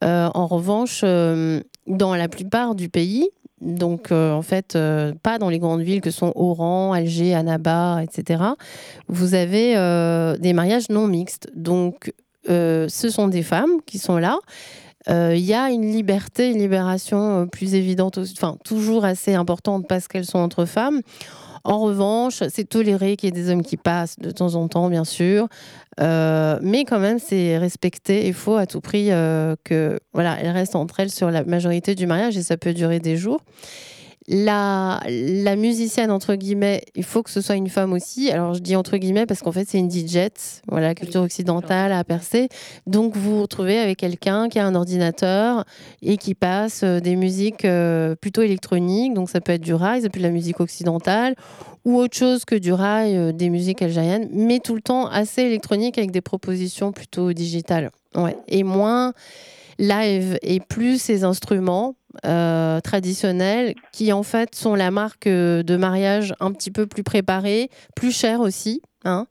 S21: En revanche, dans la plupart du pays, donc euh, en fait, euh, pas dans les grandes villes que sont Oran, Alger, Annaba, etc., vous avez euh, des mariages non mixtes. Donc ce sont des femmes qui sont là. Il y a une liberté, une libération plus évidente, enfin toujours assez importante parce qu'elles sont entre femmes. En revanche, c'est toléré qu'il y ait des hommes qui passent de temps en temps, bien sûr, Euh, mais quand même, c'est respecté. Il faut à tout prix euh, que voilà, elles restent entre elles sur la majorité du mariage et ça peut durer des jours. La, musicienne, entre guillemets, il faut que ce soit une femme aussi. Alors, je dis entre guillemets parce qu'en fait, c'est une DJ. Voilà, culture occidentale a percé. Donc, vous vous retrouvez avec quelqu'un qui a un ordinateur et qui passe euh, des musiques euh, plutôt électroniques. Donc, ça peut être du rail, ça peut être de la musique occidentale ou autre chose que du rail, euh, des musiques algériennes, mais tout le temps assez électronique avec des propositions plutôt digitales. Ouais. Et moins live et plus ces instruments euh, traditionnels qui en fait sont la marque euh, de mariage un petit peu plus préparée, plus chère aussi. hein,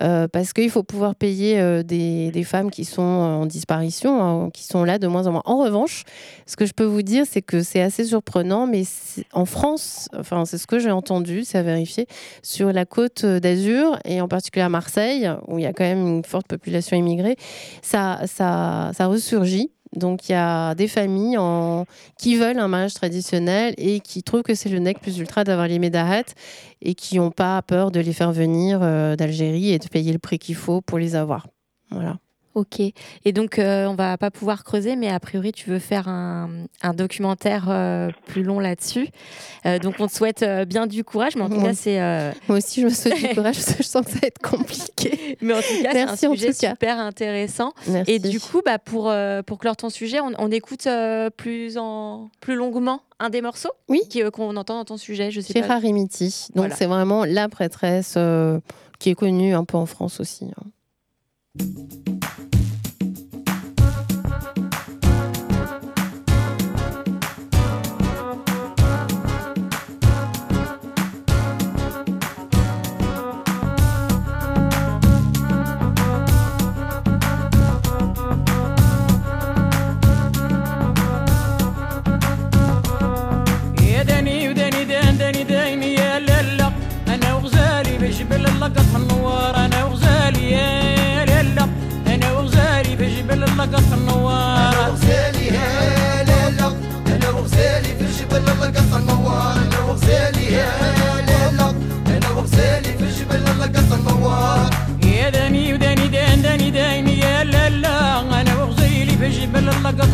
S21: euh, parce qu'il faut pouvoir payer des, femmes qui sont en disparition, hein, qui sont là de moins en moins. En revanche, ce que je peux vous dire, c'est que c'est assez surprenant, mais en France, enfin c'est ce que j'ai entendu, c'est à vérifier, sur la côte d'Azur et en particulier à Marseille, où il y a quand même une forte population immigrée, ça, ça, ça ressurgit. Donc il y a des familles en- qui veulent un mariage traditionnel et qui trouvent que c'est le nec plus ultra d'avoir les médarettes et qui n'ont pas peur de les faire venir euh, d'Algérie et de payer le prix qu'il faut pour les avoir. Voilà.
S4: Ok. Et donc, euh, on va pas pouvoir creuser, mais a priori, tu veux faire un, un documentaire euh, plus long là-dessus. Euh, donc, on te souhaite euh, bien du courage, mais en tout cas, c'est.
S21: Moi aussi, je me souhaite du courage parce que je sens que ça va être compliqué.
S4: Mais en tout cas, c'est un sujet super intéressant.
S21: Merci.
S4: Et du coup, bah, pour, pour clore ton sujet, on, on écoute plus, en, plus longuement un des morceaux
S21: oui.
S4: qu'on entend dans ton sujet. Je sais pas.
S21: Donc
S4: Voilà.
S21: c'est vraiment la prêtresse qui est connue un peu en France aussi. hein.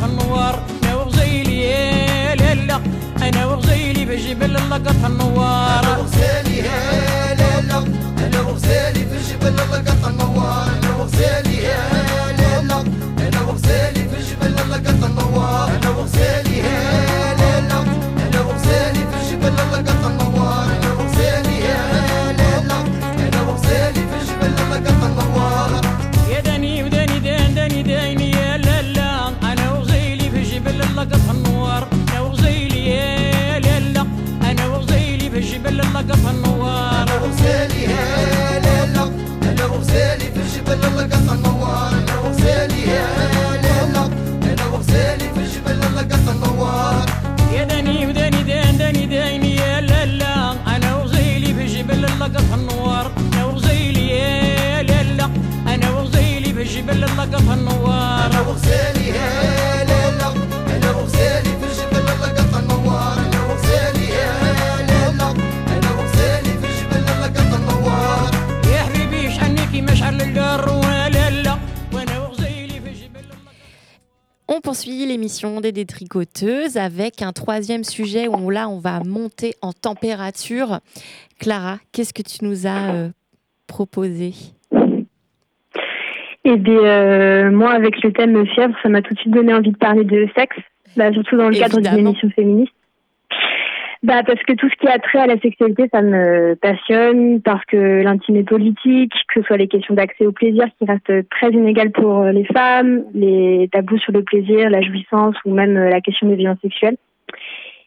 S8: النوار أنا وغزيلي لا لا أنا وغزيلي بجبل لقط النوار. أنا وغزيلي وغزيلي بجبل اللقط النوار انا وغزيلي يا لالا انا وغزيلي بجبل اللقط النوار انا وغزيلي يا لالا انا وغزيلي بجبل اللقط النوار يا حبيبي شحنيكي مشعل القر ولالا وانا وغزيلي بجبل
S4: On poursuit l'émission des détricoteuses avec un troisième sujet où là, on va monter en température. Clara, qu'est-ce que tu nous as euh, proposé
S7: Eh bien, euh, moi, avec le thème fièvre, ça m'a tout de suite donné envie de parler de sexe, bah, surtout dans le cadre d'une émission féministe. Bah, parce que tout ce qui a trait à la sexualité, ça me passionne, parce que l'intime est politique, que ce soit les questions d'accès au plaisir qui restent très inégales pour les femmes, les tabous sur le plaisir, la jouissance ou même la question des violences sexuelles.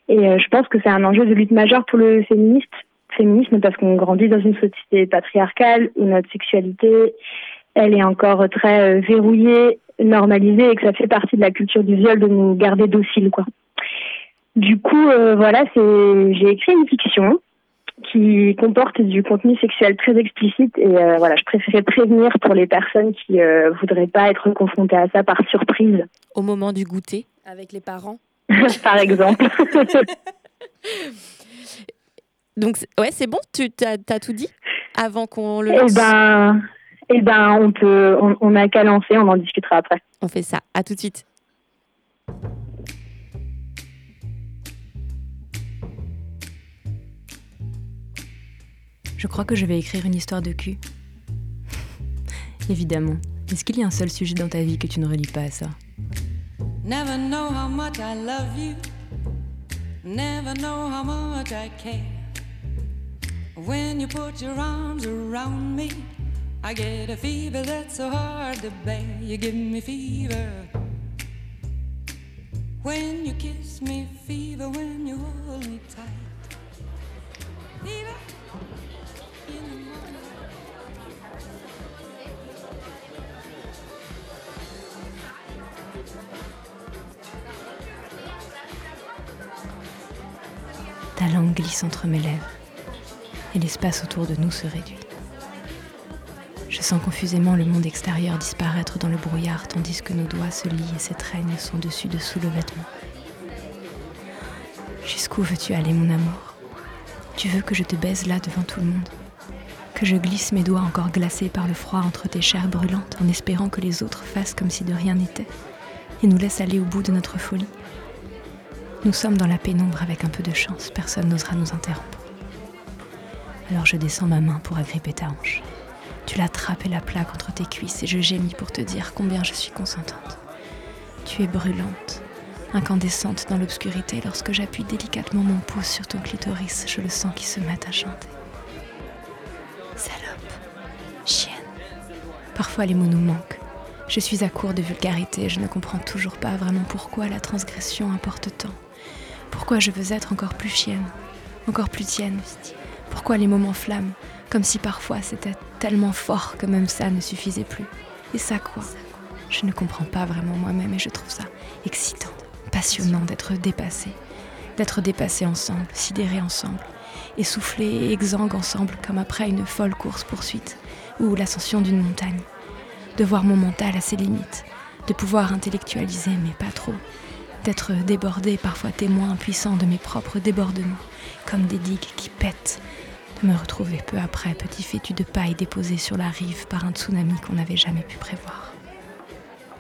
S7: Et euh, je pense que c'est un enjeu de lutte majeure pour le féministe, féminisme parce qu'on grandit dans une société patriarcale où notre sexualité, elle est encore très euh, verrouillée, normalisée et que ça fait partie de la culture du viol de nous garder dociles, quoi. Du coup, euh, voilà, c'est j'ai écrit une fiction qui comportent du contenu sexuel très explicite. Et euh, voilà, je préférais prévenir pour les personnes qui euh, voudraient pas être confrontées à ça par surprise.
S4: Au moment du goûter
S6: Avec les parents
S7: par exemple.
S4: Donc, ouais, c'est bon Tu as, tout dit Avant qu'on le
S7: Eh ben, eh ben, on peut, on, on a qu'à lancer, on en discutera après.
S4: On fait ça. À tout de suite.
S24: Je crois que je vais écrire une histoire de cul. Évidemment. Est-ce qu'il y a un seul sujet dans ta vie que tu ne relis pas à ça?
S25: Never know how much I love you. Never know how much I care. When you put your arms around me, I get a fever that's so hard to bear. You give me fever. When you kiss me, fever. When you hold me tight. Fever.
S24: Ta langue glisse entre mes lèvres et l'espace autour de nous se réduit. Je sens confusément le monde extérieur disparaître dans le brouillard tandis que nos doigts se lient et s'étreignent son dessus-dessous le vêtement. Jusqu'où veux-tu aller, mon amour? Tu veux que je te baise là devant tout le monde? Que je glisse mes doigts encore glacés par le froid entre tes chairs brûlantes en espérant que les autres fassent comme si de rien n'était et nous laissent aller au bout de notre folie? Nous sommes dans la pénombre avec un peu de chance, personne n'osera nous interrompre. Alors je descends ma main pour agripper ta hanche. Tu l'attrapes et la plaques entre tes cuisses et je gémis pour te dire combien je suis consentante. Tu es brûlante, incandescente dans l'obscurité lorsque j'appuie délicatement mon pouce sur ton clitoris, je le sens qui se met à chanter. Salope, chienne. Parfois les mots nous manquent. Je suis à court de vulgarité et je ne comprends toujours pas vraiment pourquoi la transgression importe tant. Pourquoi je veux être encore plus chienne, encore plus tienne. Pourquoi les moments flamment, comme si parfois c'était tellement fort que même ça ne suffisait plus. Et ça quoi? Je ne comprends pas vraiment moi-même et je trouve ça excitant, passionnant d'être dépassé, d'être dépassé ensemble, sidéré ensemble, essoufflé et exsangue ensemble comme après une folle course-poursuite ou l'ascension d'une montagne. De voir mon mental à ses limites, de pouvoir intellectualiser mais pas trop, d'être débordé, parfois témoin impuissant de mes propres débordements, comme des digues qui pètent, me retrouver peu après petit fétu de paille déposé sur la rive par un tsunami qu'on n'avait jamais pu prévoir.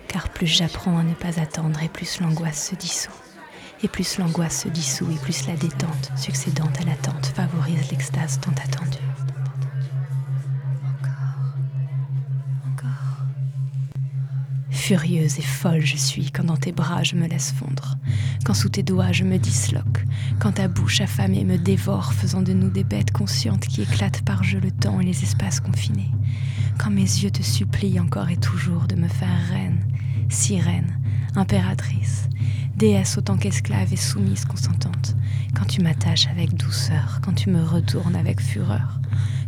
S24: Car plus j'apprends à ne pas attendre et plus l'angoisse se dissout. Et plus l'angoisse se dissout et plus la détente, succédant à l'attente, favorise l'extase tant attendue. Furieuse et folle je suis quand dans tes bras je me laisse fondre, quand sous tes doigts je me disloque, quand ta bouche affamée me dévore, faisant de nous des bêtes conscientes qui éclatent par jeu le temps et les espaces confinés, quand mes yeux te supplient encore et toujours de me faire reine, sirène, impératrice, déesse autant qu'esclave et soumise consentante, quand tu m'attaches avec douceur, quand tu me retournes avec fureur,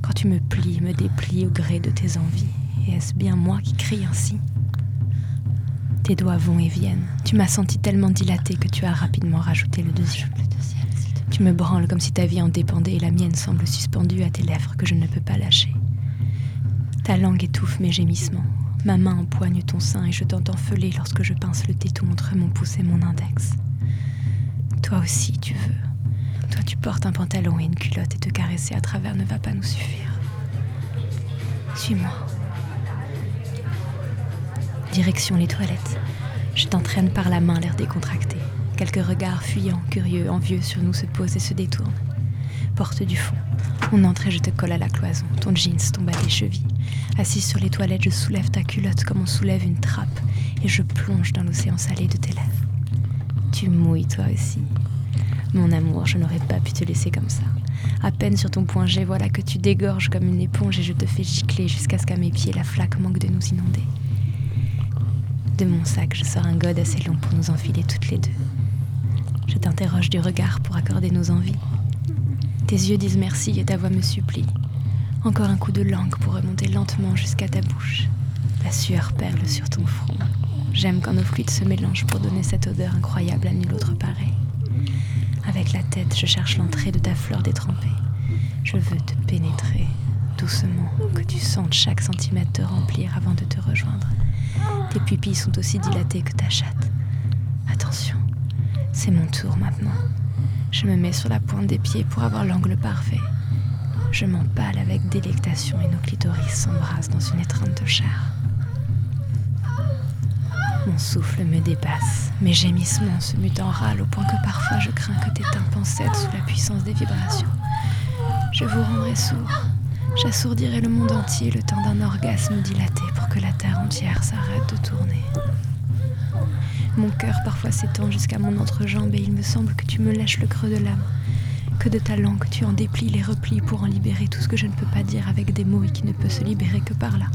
S24: quand tu me plies, me déplies au gré de tes envies, et est-ce bien moi qui crie ainsi? Tes doigts vont et viennent. Tu m'as senti tellement dilatée que tu as rapidement rajouté le deuxième. Tu me branles comme si ta vie en dépendait et la mienne semble suspendue à tes lèvres que je ne peux pas lâcher. Ta langue étouffe mes gémissements. Ma main empoigne ton sein et je t'entends feuler lorsque je pince le téton entre mon pouce et mon index. Toi aussi, tu veux. Toi, tu portes un pantalon et une culotte et te caresser à travers ne va pas nous suffire. Suis-moi. Direction les toilettes. Je t'entraîne par la main, l'air décontracté. Quelques regards fuyants, curieux, envieux sur nous se posent et se détournent. Porte du fond. On entre et je te colle à la cloison. Ton jeans tombe à tes chevilles. Assise sur les toilettes, je soulève ta culotte comme on soulève une trappe et je plonge dans l'océan salé de tes lèvres. Tu mouilles toi aussi. Mon amour, je n'aurais pas pu te laisser comme ça. À peine sur ton point G, voilà que tu dégorges comme une éponge et je te fais gicler jusqu'à ce qu'à mes pieds la flaque manque de nous inonder. De mon sac, je sors un gode assez long pour nous enfiler toutes les deux. Je t'interroge du regard pour accorder nos envies. Tes yeux disent merci et ta voix me supplie. Encore un coup de langue pour remonter lentement jusqu'à ta bouche. La sueur perle sur ton front. J'aime quand nos fluides se mélangent pour donner cette odeur incroyable à nul autre pareil. Avec la tête, je cherche l'entrée de ta fleur détrempée. Je veux te pénétrer doucement, que tu sentes chaque centimètre te remplir avant de te rejoindre. Tes pupilles sont aussi dilatées que ta chatte. Attention, c'est mon tour maintenant. Je me mets sur la pointe des pieds pour avoir l'angle parfait. Je m'empale avec délectation et nos clitoris s'embrassent dans une étreinte de chair. Mon souffle me dépasse, mes gémissements se mutent en râle au point que parfois je crains que tes tympans cèdent sous la puissance des vibrations. Je vous rendrai sourd. J'assourdirai le monde entier le temps d'un orgasme dilaté pour que la terre entière s'arrête de tourner. Mon cœur parfois s'étend jusqu'à mon entrejambe et il me semble que tu me lèches le creux de l'âme, que de ta langue tu en déplies les replis pour en libérer tout ce que je ne peux pas dire avec des mots et qui ne peut se libérer que par là.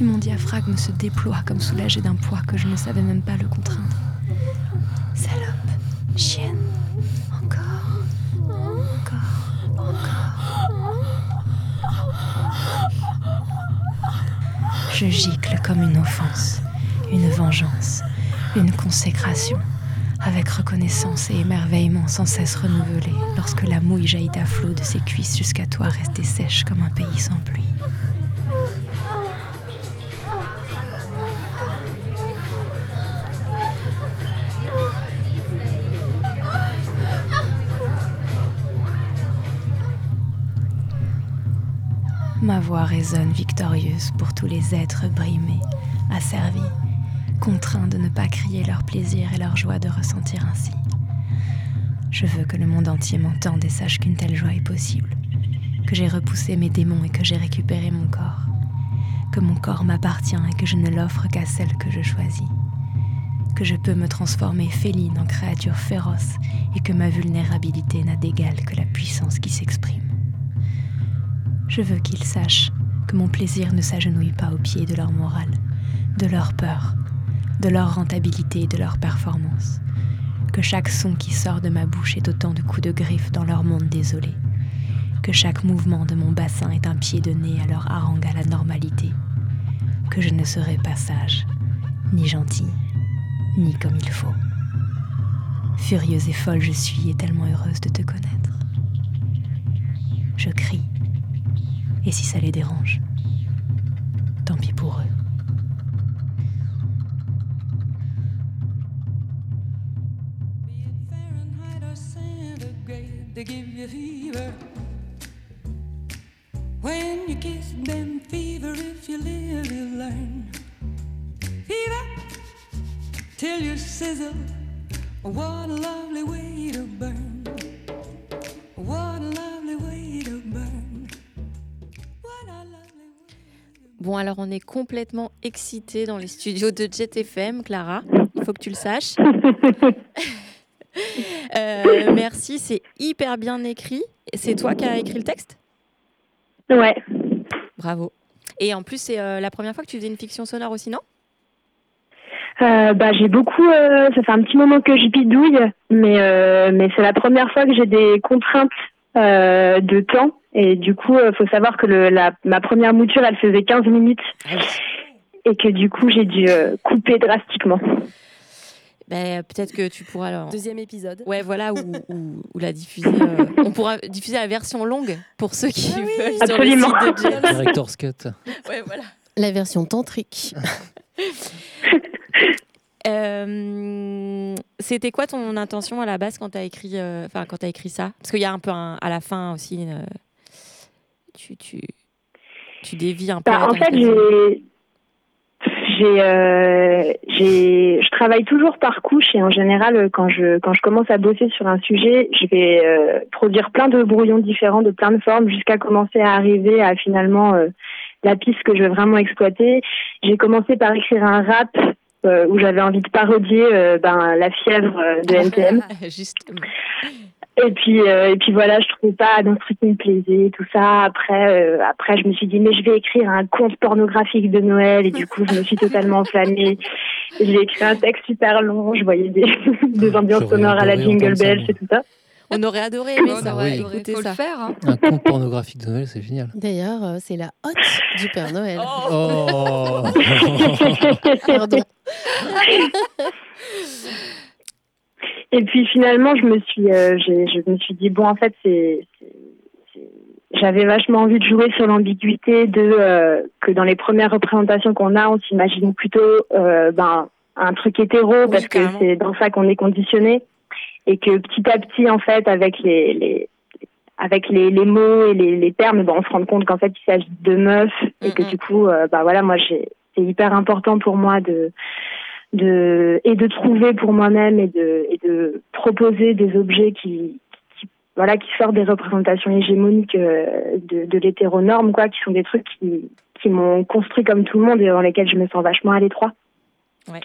S24: Et mon diaphragme se déploie comme soulagé d'un poids que je ne savais même pas le contraindre. Salope, chienne, encore, encore, encore. Je gicle comme une offense, une vengeance, une consécration, avec reconnaissance et émerveillement sans cesse renouvelés, lorsque la mouille jaillit à flot de ses cuisses jusqu'à toi restée sèche comme un pays sans pluie. Ma voix résonne victorieuse pour tous les êtres brimés, asservis, contraints de ne pas crier leur plaisir et leur joie de ressentir ainsi. Je veux que le monde entier m'entende et sache qu'une telle joie est possible, que j'ai repoussé mes démons et que j'ai récupéré mon corps, que mon corps m'appartient et que je ne l'offre qu'à celle que je choisis, que je peux me transformer féline en créature féroce et que ma vulnérabilité n'a d'égal que la puissance qui s'exprime. Je veux qu'ils sachent que mon plaisir ne s'agenouille pas au pied de leur morale, de leur peur, de leur rentabilité et de leur performance. Que chaque son qui sort de ma bouche est autant de coups de griffe dans leur monde désolé. Que chaque mouvement de mon bassin est un pied de nez à leur harangue à la normalité. Que je ne serai pas sage, ni gentil, ni comme il faut. Furieuse et folle je suis et tellement heureuse de te connaître. Je crie et si ça les dérange, tant pis pour eux.
S25: They give you fever when you kiss them. Fever if you live, you learn. Fever till you sizzle. What a lovely way to burn.
S4: Bon, alors on est complètement excités dans les studios de Jet FM, Clara. Il faut que tu le saches. Euh, merci, c'est hyper bien écrit. C'est toi qui as écrit le texte?
S7: Ouais.
S4: Bravo. Et en plus, c'est euh, la première fois que tu faisais une fiction sonore aussi, non?
S7: Euh, bah, j'ai beaucoup. euh, ça fait un petit moment que j'y bidouille, mais euh, mais c'est la première fois que j'ai des contraintes de temps. Et du coup, il faut savoir que le, la, ma première mouture, elle faisait 15 minutes. Et que du coup, j'ai dû euh, couper drastiquement.
S4: Ben, Peut-être que tu pourras. alors-
S6: Deuxième épisode.
S4: Ouais, voilà, ou, ou- ou la diffuser. euh, on pourra diffuser la version longue pour ceux qui veulent
S7: Absolument.
S4: sur le site de Jet.
S5: Director's Cut.
S4: Ouais, voilà.
S21: La version tantrique.
S4: Euh, C'était quoi ton intention à la base quand tu as écrit, euh, enfin quand as écrit ça? Parce qu'il y a un peu un- à la fin aussi, euh, tu, tu, tu dévis un peu.
S7: Bah, en fait, j'ai, j'ai, euh, j'ai, je travaille toujours par couche et en général, quand je, quand je commence à bosser sur un sujet, je vais euh, produire plein de brouillons différents, de plein de formes, jusqu'à commencer à arriver à finalement euh, la piste que je veux vraiment exploiter. J'ai commencé par écrire un rap où j'avais envie de parodier ben, la fièvre de NTM.
S4: Justement.
S7: Et puis, euh, et puis voilà, je trouvais pas d'un truc qui me plaisait, tout ça. Après, euh, après, je me suis dit, mais je vais écrire un conte pornographique de Noël. Et du coup, je me suis totalement enflammée. J'ai écrit un texte super long. Je voyais des, des ambiances sonores à la Jingle
S5: moi.
S7: et tout ça.
S4: On aurait adoré
S5: On
S4: ça.
S5: aurait.
S20: Faut le
S4: ça.
S20: faire, hein.
S5: Un conte pornographique de Noël, c'est génial.
S21: D'ailleurs, euh, c'est la hotte du Père Noël.
S5: Oh
S21: Pardon.
S7: Et puis finalement, je me suis, euh, je me suis dit bon, en fait, c'est, j'avais vachement envie de jouer sur l'ambiguïté de euh, que dans les premières représentations qu'on a, on s'imagine plutôt euh, ben un truc hétéro parce que c'est dans ça qu'on est conditionné. Et que petit à petit en fait avec les, les avec les, les mots et les, les termes, ben, on se rend compte qu'en fait il s'agit de meufs et que du coup, bah voilà, moi j'ai c'est hyper important pour moi de de et de trouver pour moi-même et de et de proposer des objets qui, qui voilà qui sortent des représentations hégémoniques euh, de, de l'hétéronorme quoi qui sont des trucs qui qui m'ont construit comme tout le monde et dans lesquels je me sens vachement à l'étroit
S4: Ouais.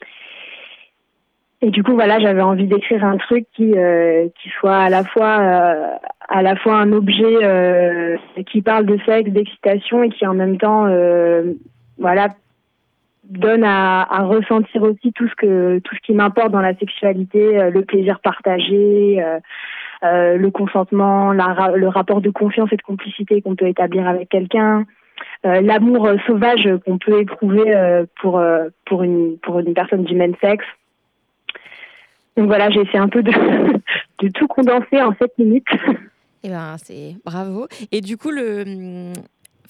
S7: et du coup voilà j'avais envie d'écrire un truc qui euh, qui soit à la fois euh, à la fois un objet euh, qui parle de sexe d'excitation et qui en même temps voilà donne à, ressentir aussi tout ce que tout ce qui m'importe dans la sexualité, euh, le plaisir partagé, euh, euh, le consentement, le rapport de confiance et de complicité qu'on peut établir avec quelqu'un, l'amour sauvage qu'on peut éprouver pour pour une pour une personne du même sexe. Donc voilà, j'ai essayé un peu de tout condenser en sept minutes.
S4: Eh ben, c'est bravo. Et du coup, le.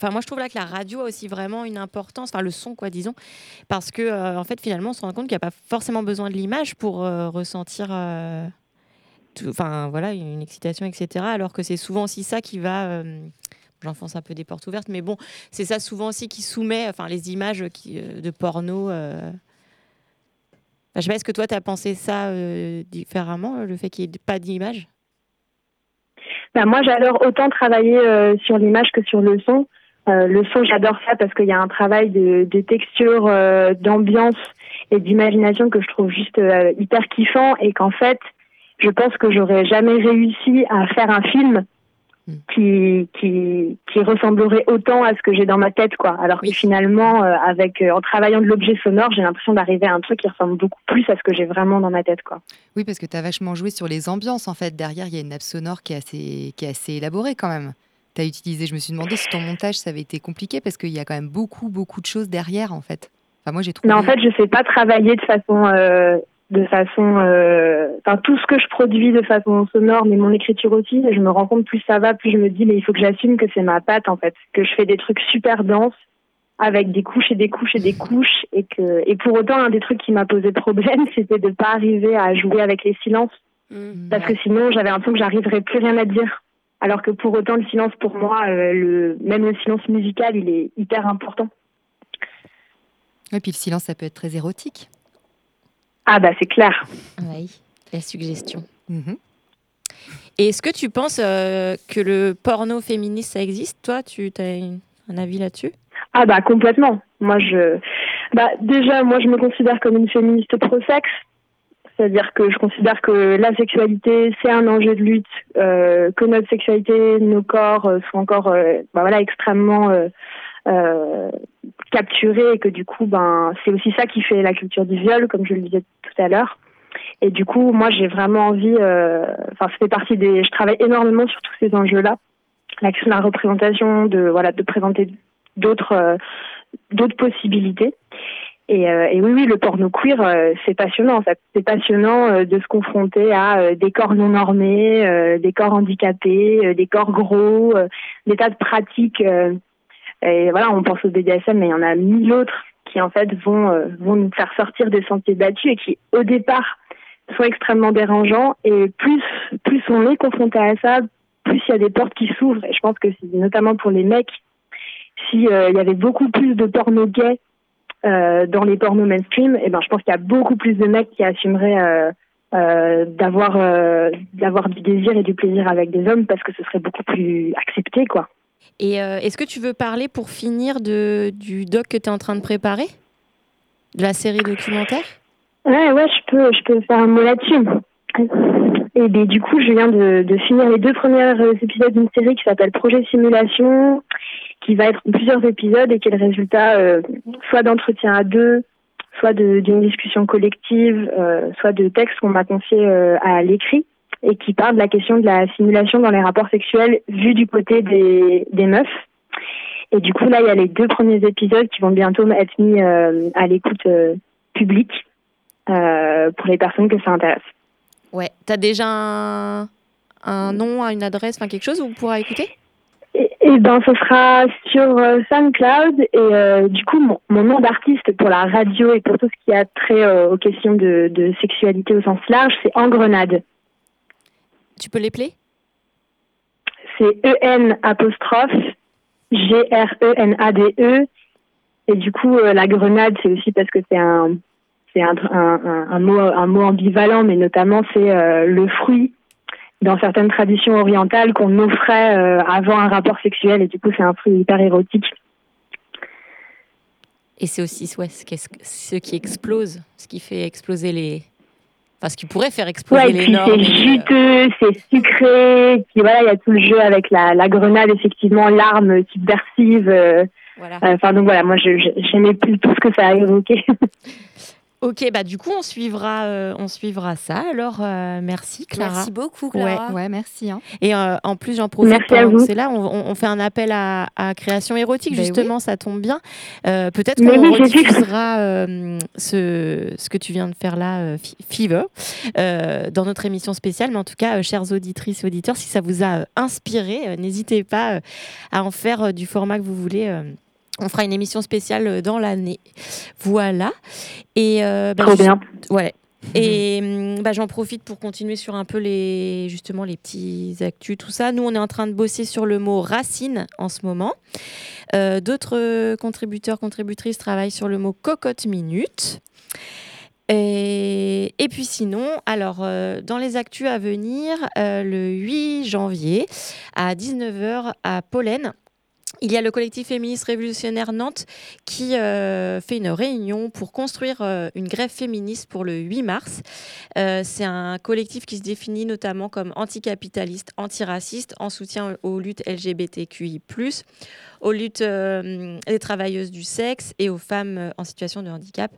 S4: Enfin, moi, je trouve là que la radio a aussi vraiment une importance, enfin le son, quoi, disons, parce que euh, en fait, finalement, on se rend compte qu'il n'y a pas forcément besoin de l'image pour euh, ressentir, euh, enfin voilà, une excitation, etc. Alors que c'est souvent aussi ça qui va, j'enfonce un peu des portes ouvertes, mais bon, c'est ça souvent aussi qui soumet, enfin les images de porno. Enfin, je sais pas, est-ce que toi, tu as pensé ça différemment, le fait qu'il n'y ait pas d'image?
S7: Bah, moi, j'adore autant travailler euh, sur l'image que sur le son. Euh, le son, j'adore ça parce qu'il y a un travail de, de texture, euh, d'ambiance et d'imagination que je trouve juste euh, hyper kiffant et qu'en fait, je pense que j'aurais jamais réussi à faire un film qui, qui, qui ressemblerait autant à ce que j'ai dans ma tête, quoi. Alors que finalement, euh, avec, euh, en travaillant de l'objet sonore, j'ai l'impression d'arriver à un truc qui ressemble beaucoup plus à ce que j'ai vraiment dans ma tête, quoi.
S20: Oui, parce que tu as vachement joué sur les ambiances, en fait. Derrière, il y a une nappe sonore qui est assez, qui est assez élaborée quand même. Tu as utilisé, je me suis demandé si ton montage, ça avait été compliqué, parce qu'il y a quand même beaucoup, beaucoup de choses derrière, en fait. Enfin, moi, j'ai trouvé...
S7: Mais en fait, je sais pas travailler de façon, euh, de façon, euh, enfin tout ce que je produis de façon sonore, mais mon écriture aussi. Je me rends compte plus ça va, plus je me dis mais il faut que j'assume que c'est ma patte en fait, que je fais des trucs super denses avec des couches et des couches et des couches et que et pour autant un des trucs qui m'a posé problème, c'était de pas arriver à jouer avec les silences parce que sinon j'avais l'impression que j'arriverais plus rien à dire. Alors que pour autant le silence pour moi, euh, le même le silence musical, il est hyper important.
S20: Et puis le silence, ça peut être très érotique.
S7: Ah bah c'est clair.
S4: Oui, la suggestion. Et est-ce que tu penses euh, que le porno féministe, ça existe? Toi, tu as une- un avis là-dessus?
S7: Ah bah complètement. Moi je bah déjà moi je me considère comme une féministe pro-sexe. C'est-à-dire que je considère que la sexualité c'est un enjeu de lutte, euh, que notre sexualité, nos corps euh, sont encore euh, bah voilà extrêmement capturés et que du coup ben c'est aussi ça qui fait la culture du viol comme je le disais tout à l'heure. Et du coup moi j'ai vraiment envie, enfin ça fait partie des, je travaille énormément sur tous ces enjeux-là, la la représentation, de voilà de présenter d'autres d'autres possibilités. Et, euh, et oui, oui, le porno queer, euh, c'est passionnant. C'est passionnant euh, de se confronter à euh, des corps non normés, euh, des corps handicapés, euh, des corps gros, euh, des tas de pratiques. euh, et voilà, on pense au BDSM, mais il y en a mille autres qui en fait vont euh, vont nous faire sortir des sentiers battus et qui, au départ, sont extrêmement dérangeants. Et plus plus on est confronté à ça, plus il y a des portes qui s'ouvrent. Et je pense que c'est notamment pour les mecs si euh, il y avait beaucoup plus de porno gay euh, dans les pornos mainstream, et ben je pense qu'il y a beaucoup plus de mecs qui assumeraient euh, euh, d'avoir d'avoir du désir et du plaisir avec des hommes parce que ce serait beaucoup plus accepté quoi.
S4: Et est-ce que tu veux parler pour finir de, du doc que tu es en train de préparer? De la série documentaire?
S7: Ouais ouais, je peux je peux faire un mot là-dessus. Et ben, du coup, je viens de, de finir les deux premiers épisodes d'une série qui s'appelle Projet Simulation, qui va être plusieurs épisodes et qui est le résultat euh, soit d'entretiens à deux, soit d'une discussion collective, euh, soit de textes qu'on m'a confiés euh, à l'écrit et qui parle de la question de la simulation dans les rapports sexuels vu du côté des, des meufs. Et du coup, là, il y a les deux premiers épisodes qui vont bientôt être mis euh, à l'écoute euh, publique euh, pour les personnes que ça intéresse.
S4: Ouais. Tu as déjà un, un nom, une adresse, enfin quelque chose où on pourra écouter?
S7: Et, et ben, ce sera sur euh, SoundCloud et euh, du coup, mon, mon nom d'artiste pour la radio et pour tout ce qui a trait euh, aux questions de, de sexualité au sens large, c'est Engrenade.
S4: Tu peux l'épeler
S7: C'est E-N apostrophe G-R-E-N-A-D-E. Et du coup, euh, la grenade, c'est aussi parce que c'est un, c'est un, un, mot, un mot ambivalent, mais notamment c'est le fruit dans certaines traditions orientales qu'on offrait euh, avant un rapport sexuel. Et du coup, c'est un fruit hyper érotique.
S4: Et c'est aussi ouais, ce, qui explose, ce qui fait exploser les. Enfin, ce qui pourrait faire exploser
S7: Ouais, et
S4: les
S7: puis
S4: normes.
S7: c'est juteux, c'est sucré. Puis voilà, il y a tout le jeu avec la, la grenade, effectivement, l'arme subversive. euh,
S4: Voilà.
S7: euh, Enfin, donc voilà, moi, j'aimais plus tout ce que ça a évoqué.
S4: Ok, bah du coup on suivra, euh, on suivra ça. Alors euh, merci Clara.
S20: Merci beaucoup,
S4: Clara.
S20: Ouais, ouais merci. hein.
S4: Et euh, en plus j'en profite.
S20: Vous.
S4: C'est là, on, fait un appel à, à création érotique
S20: Ben
S4: justement, ça tombe bien. Euh, Peut-être qu'on
S7: oui,
S4: rediffusera euh, ce, ce que tu viens de faire là, euh, Fi- Fever, euh, dans notre émission spéciale. Mais en tout cas, euh, chères auditrices et auditeurs, si ça vous a inspiré, euh, n'hésitez pas euh, à en faire euh, du format que vous voulez. On fera une émission spéciale euh, dans l'année. Voilà. Et euh, bah,
S7: Trop
S4: juste-
S7: bien.
S4: Ouais. Et hum, bah, j'en profite pour continuer sur un peu les justement les petits actus, tout ça. Nous, on est en train de bosser sur le mot racine en ce moment. Euh, D'autres contributeurs, contributrices travaillent sur le mot cocotte minute. Et, et puis sinon, alors euh, dans les actus à venir, euh, le 8 janvier à 19h à Pollen, il y a le collectif féministe révolutionnaire Nantes qui euh, fait une réunion pour construire euh, une grève féministe pour le 8 mars. Euh, c'est un collectif qui se définit notamment comme anticapitaliste, antiraciste, en soutien aux luttes LGBTQI+, aux luttes des travailleuses du sexe et aux femmes en situation de handicap.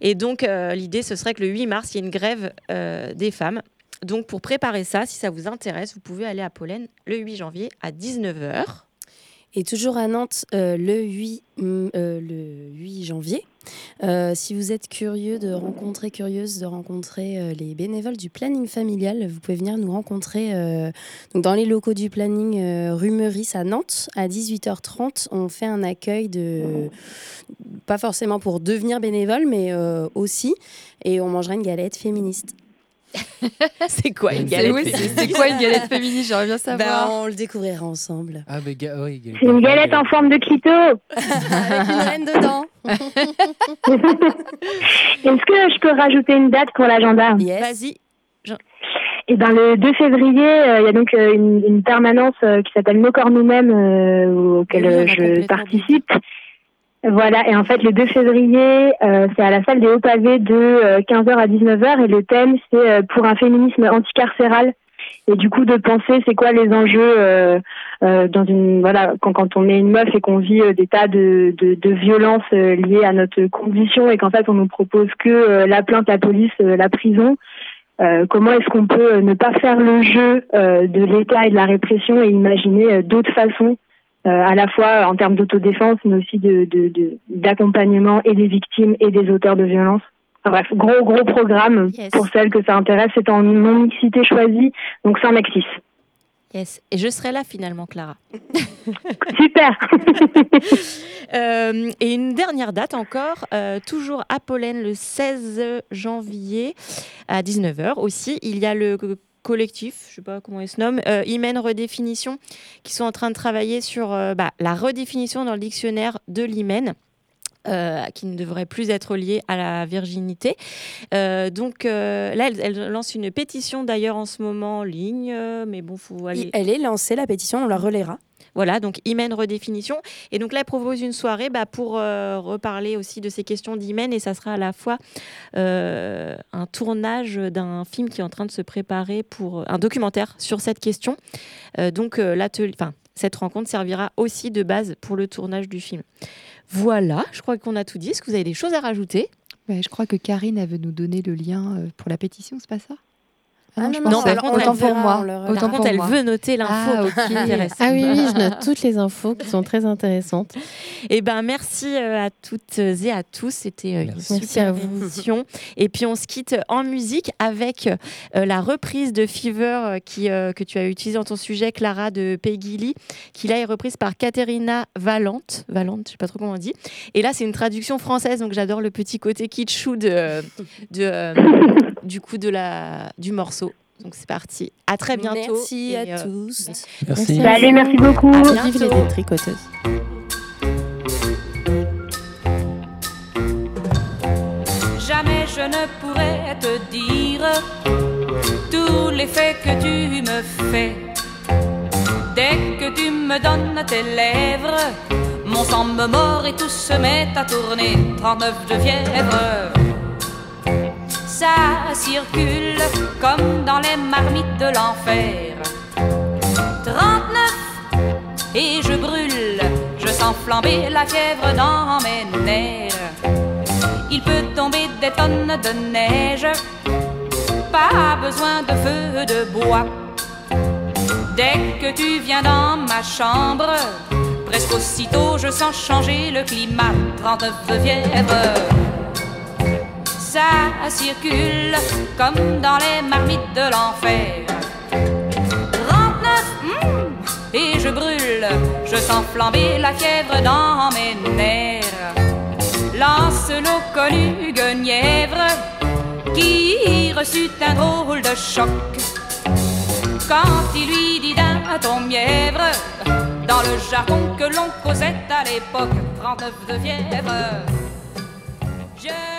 S4: Et donc, l'idée, ce serait que le 8 mars, il y ait une grève des femmes. Donc, pour préparer ça, si ça vous intéresse, vous pouvez aller à Pollen le 8 janvier à 19h.
S6: Et toujours à Nantes, euh, le, 8, hum, euh, le 8 janvier, euh, si vous êtes curieux de rencontrer, curieuse de rencontrer les bénévoles du planning familial, vous pouvez venir nous rencontrer dans les locaux du planning Meurice à Nantes à 18h30. On fait un accueil de, pas forcément pour devenir bénévole, mais aussi, et on mangera une galette féministe.
S4: c'est quoi une galette
S20: oui, c'est- quoi une galette féministe J'aimerais bien
S6: Ben,
S20: savoir.
S6: on le découvrira ensemble.
S5: Ah, mais ga- oui,
S7: C'est une galette en forme de clito.
S6: Avec une reine dedans.
S7: Est-ce que je peux rajouter une date pour l'agenda?
S4: Vas-y.
S7: Et ben le 2 février, euh, il y a donc euh, une, une permanence euh, qui s'appelle Nos corps nous-mêmes euh, auquel
S4: a
S7: je participe. Voilà, et en fait le 2 février, euh, c'est à la salle des Hauts Pavés de euh, 15h à 19h et le thème c'est euh, pour un féminisme anticarcéral. Et du coup de penser c'est quoi les enjeux euh, euh, dans une voilà quand, quand on est une meuf et qu'on vit euh, des tas de, de, de violences euh, liées à notre condition et qu'en fait on nous propose que euh, la plainte, la police, euh, la prison. Euh, comment est-ce qu'on peut euh, ne pas faire le jeu euh, de l'État et de la répression et imaginer euh, d'autres façons, euh, à la fois en termes d'autodéfense, mais aussi de, de, de- d'accompagnement et des victimes et des auteurs de violences. Bref, gros gros programme
S4: Yes.
S7: pour celles que ça intéresse. C'est en non mixité choisie, donc sans Maxis.
S4: Yes. Et je serai là finalement, Clara.
S7: Super.
S4: Euh, et une dernière date encore, euh, toujours à Pollen, le 16 janvier à 19h aussi. Il y a le collectif, je sais pas comment il se nomme, euh, Hymen Redéfinition, qui sont en train de travailler sur euh, bah, la redéfinition dans le dictionnaire de l'hymen. euh, qui ne devrait plus être lié à la virginité. Euh, donc euh, là, elle, elle lance une pétition d'ailleurs en ce moment en ligne, euh, mais bon, faut aller.
S6: Elle est lancée, la pétition, on la relaiera.
S4: Voilà, donc Hymen redéfinition. Et donc là, elle propose une soirée bah, pour euh, reparler aussi de ces questions d'Hymen. Et ça sera à la fois euh, un tournage d'un film qui est en train de se préparer pour un documentaire sur cette question. Euh, donc euh, cette rencontre servira aussi de base pour le tournage du film. Voilà, je crois qu'on a tout dit. Est-ce que vous avez des choses à rajouter?
S20: Ouais, je crois que Karine, elle veut nous donner le lien euh, pour la pétition, c'est pas ça?
S6: Ah non, non, non,
S20: autant pour moi. Autant
S4: Par contre, elle veut noter l'info
S20: Ah, ok.
S4: qui l'intéresse.
S21: Ah oui, oui, je note toutes les infos qui sont très intéressantes.
S4: Eh ben, merci euh, à toutes et à tous. C'était euh, une
S21: Merci
S4: super
S21: à vous.
S4: émission. Et puis, on se quitte en musique avec euh, la reprise de Fever euh, qui, euh, que tu as utilisée dans ton sujet, Clara de Peggy Lee, qui là est reprise par Caterina Valente. Valente, je sais pas trop comment on dit. Et là, c'est une traduction française, donc j'adore le petit côté kitschou de, de, euh, du coup de la, du morceau. Donc c'est parti. À très bientôt.
S6: Merci à
S4: euh,
S6: tous.
S5: Merci.
S7: Salut, merci beaucoup.
S4: À
S21: Vive les détricoteuses.
S25: Jamais je ne pourrais te dire tous les faits que tu me fais. Dès que tu me donnes tes lèvres, mon sang me mord et tout se met à tourner. 39 de fièvre. Ça circule comme dans les marmites de l'enfer. 39 et je brûle, je sens flamber la fièvre dans mes nerfs. Il peut tomber des tonnes de neige, pas besoin de feu de bois. Dès que tu viens dans ma chambre, presque aussitôt je sens changer le climat. 39 de fièvre. Ça circule comme dans les marmites de l'enfer. 39, hmm, et je brûle, je sens flamber la fièvre dans mes nerfs. Lancelot connu Guenièvre qui reçut un drôle de choc quand il lui dit d'un ton mièvre dans le jargon que l'on causait à l'époque 39 de fièvre. Je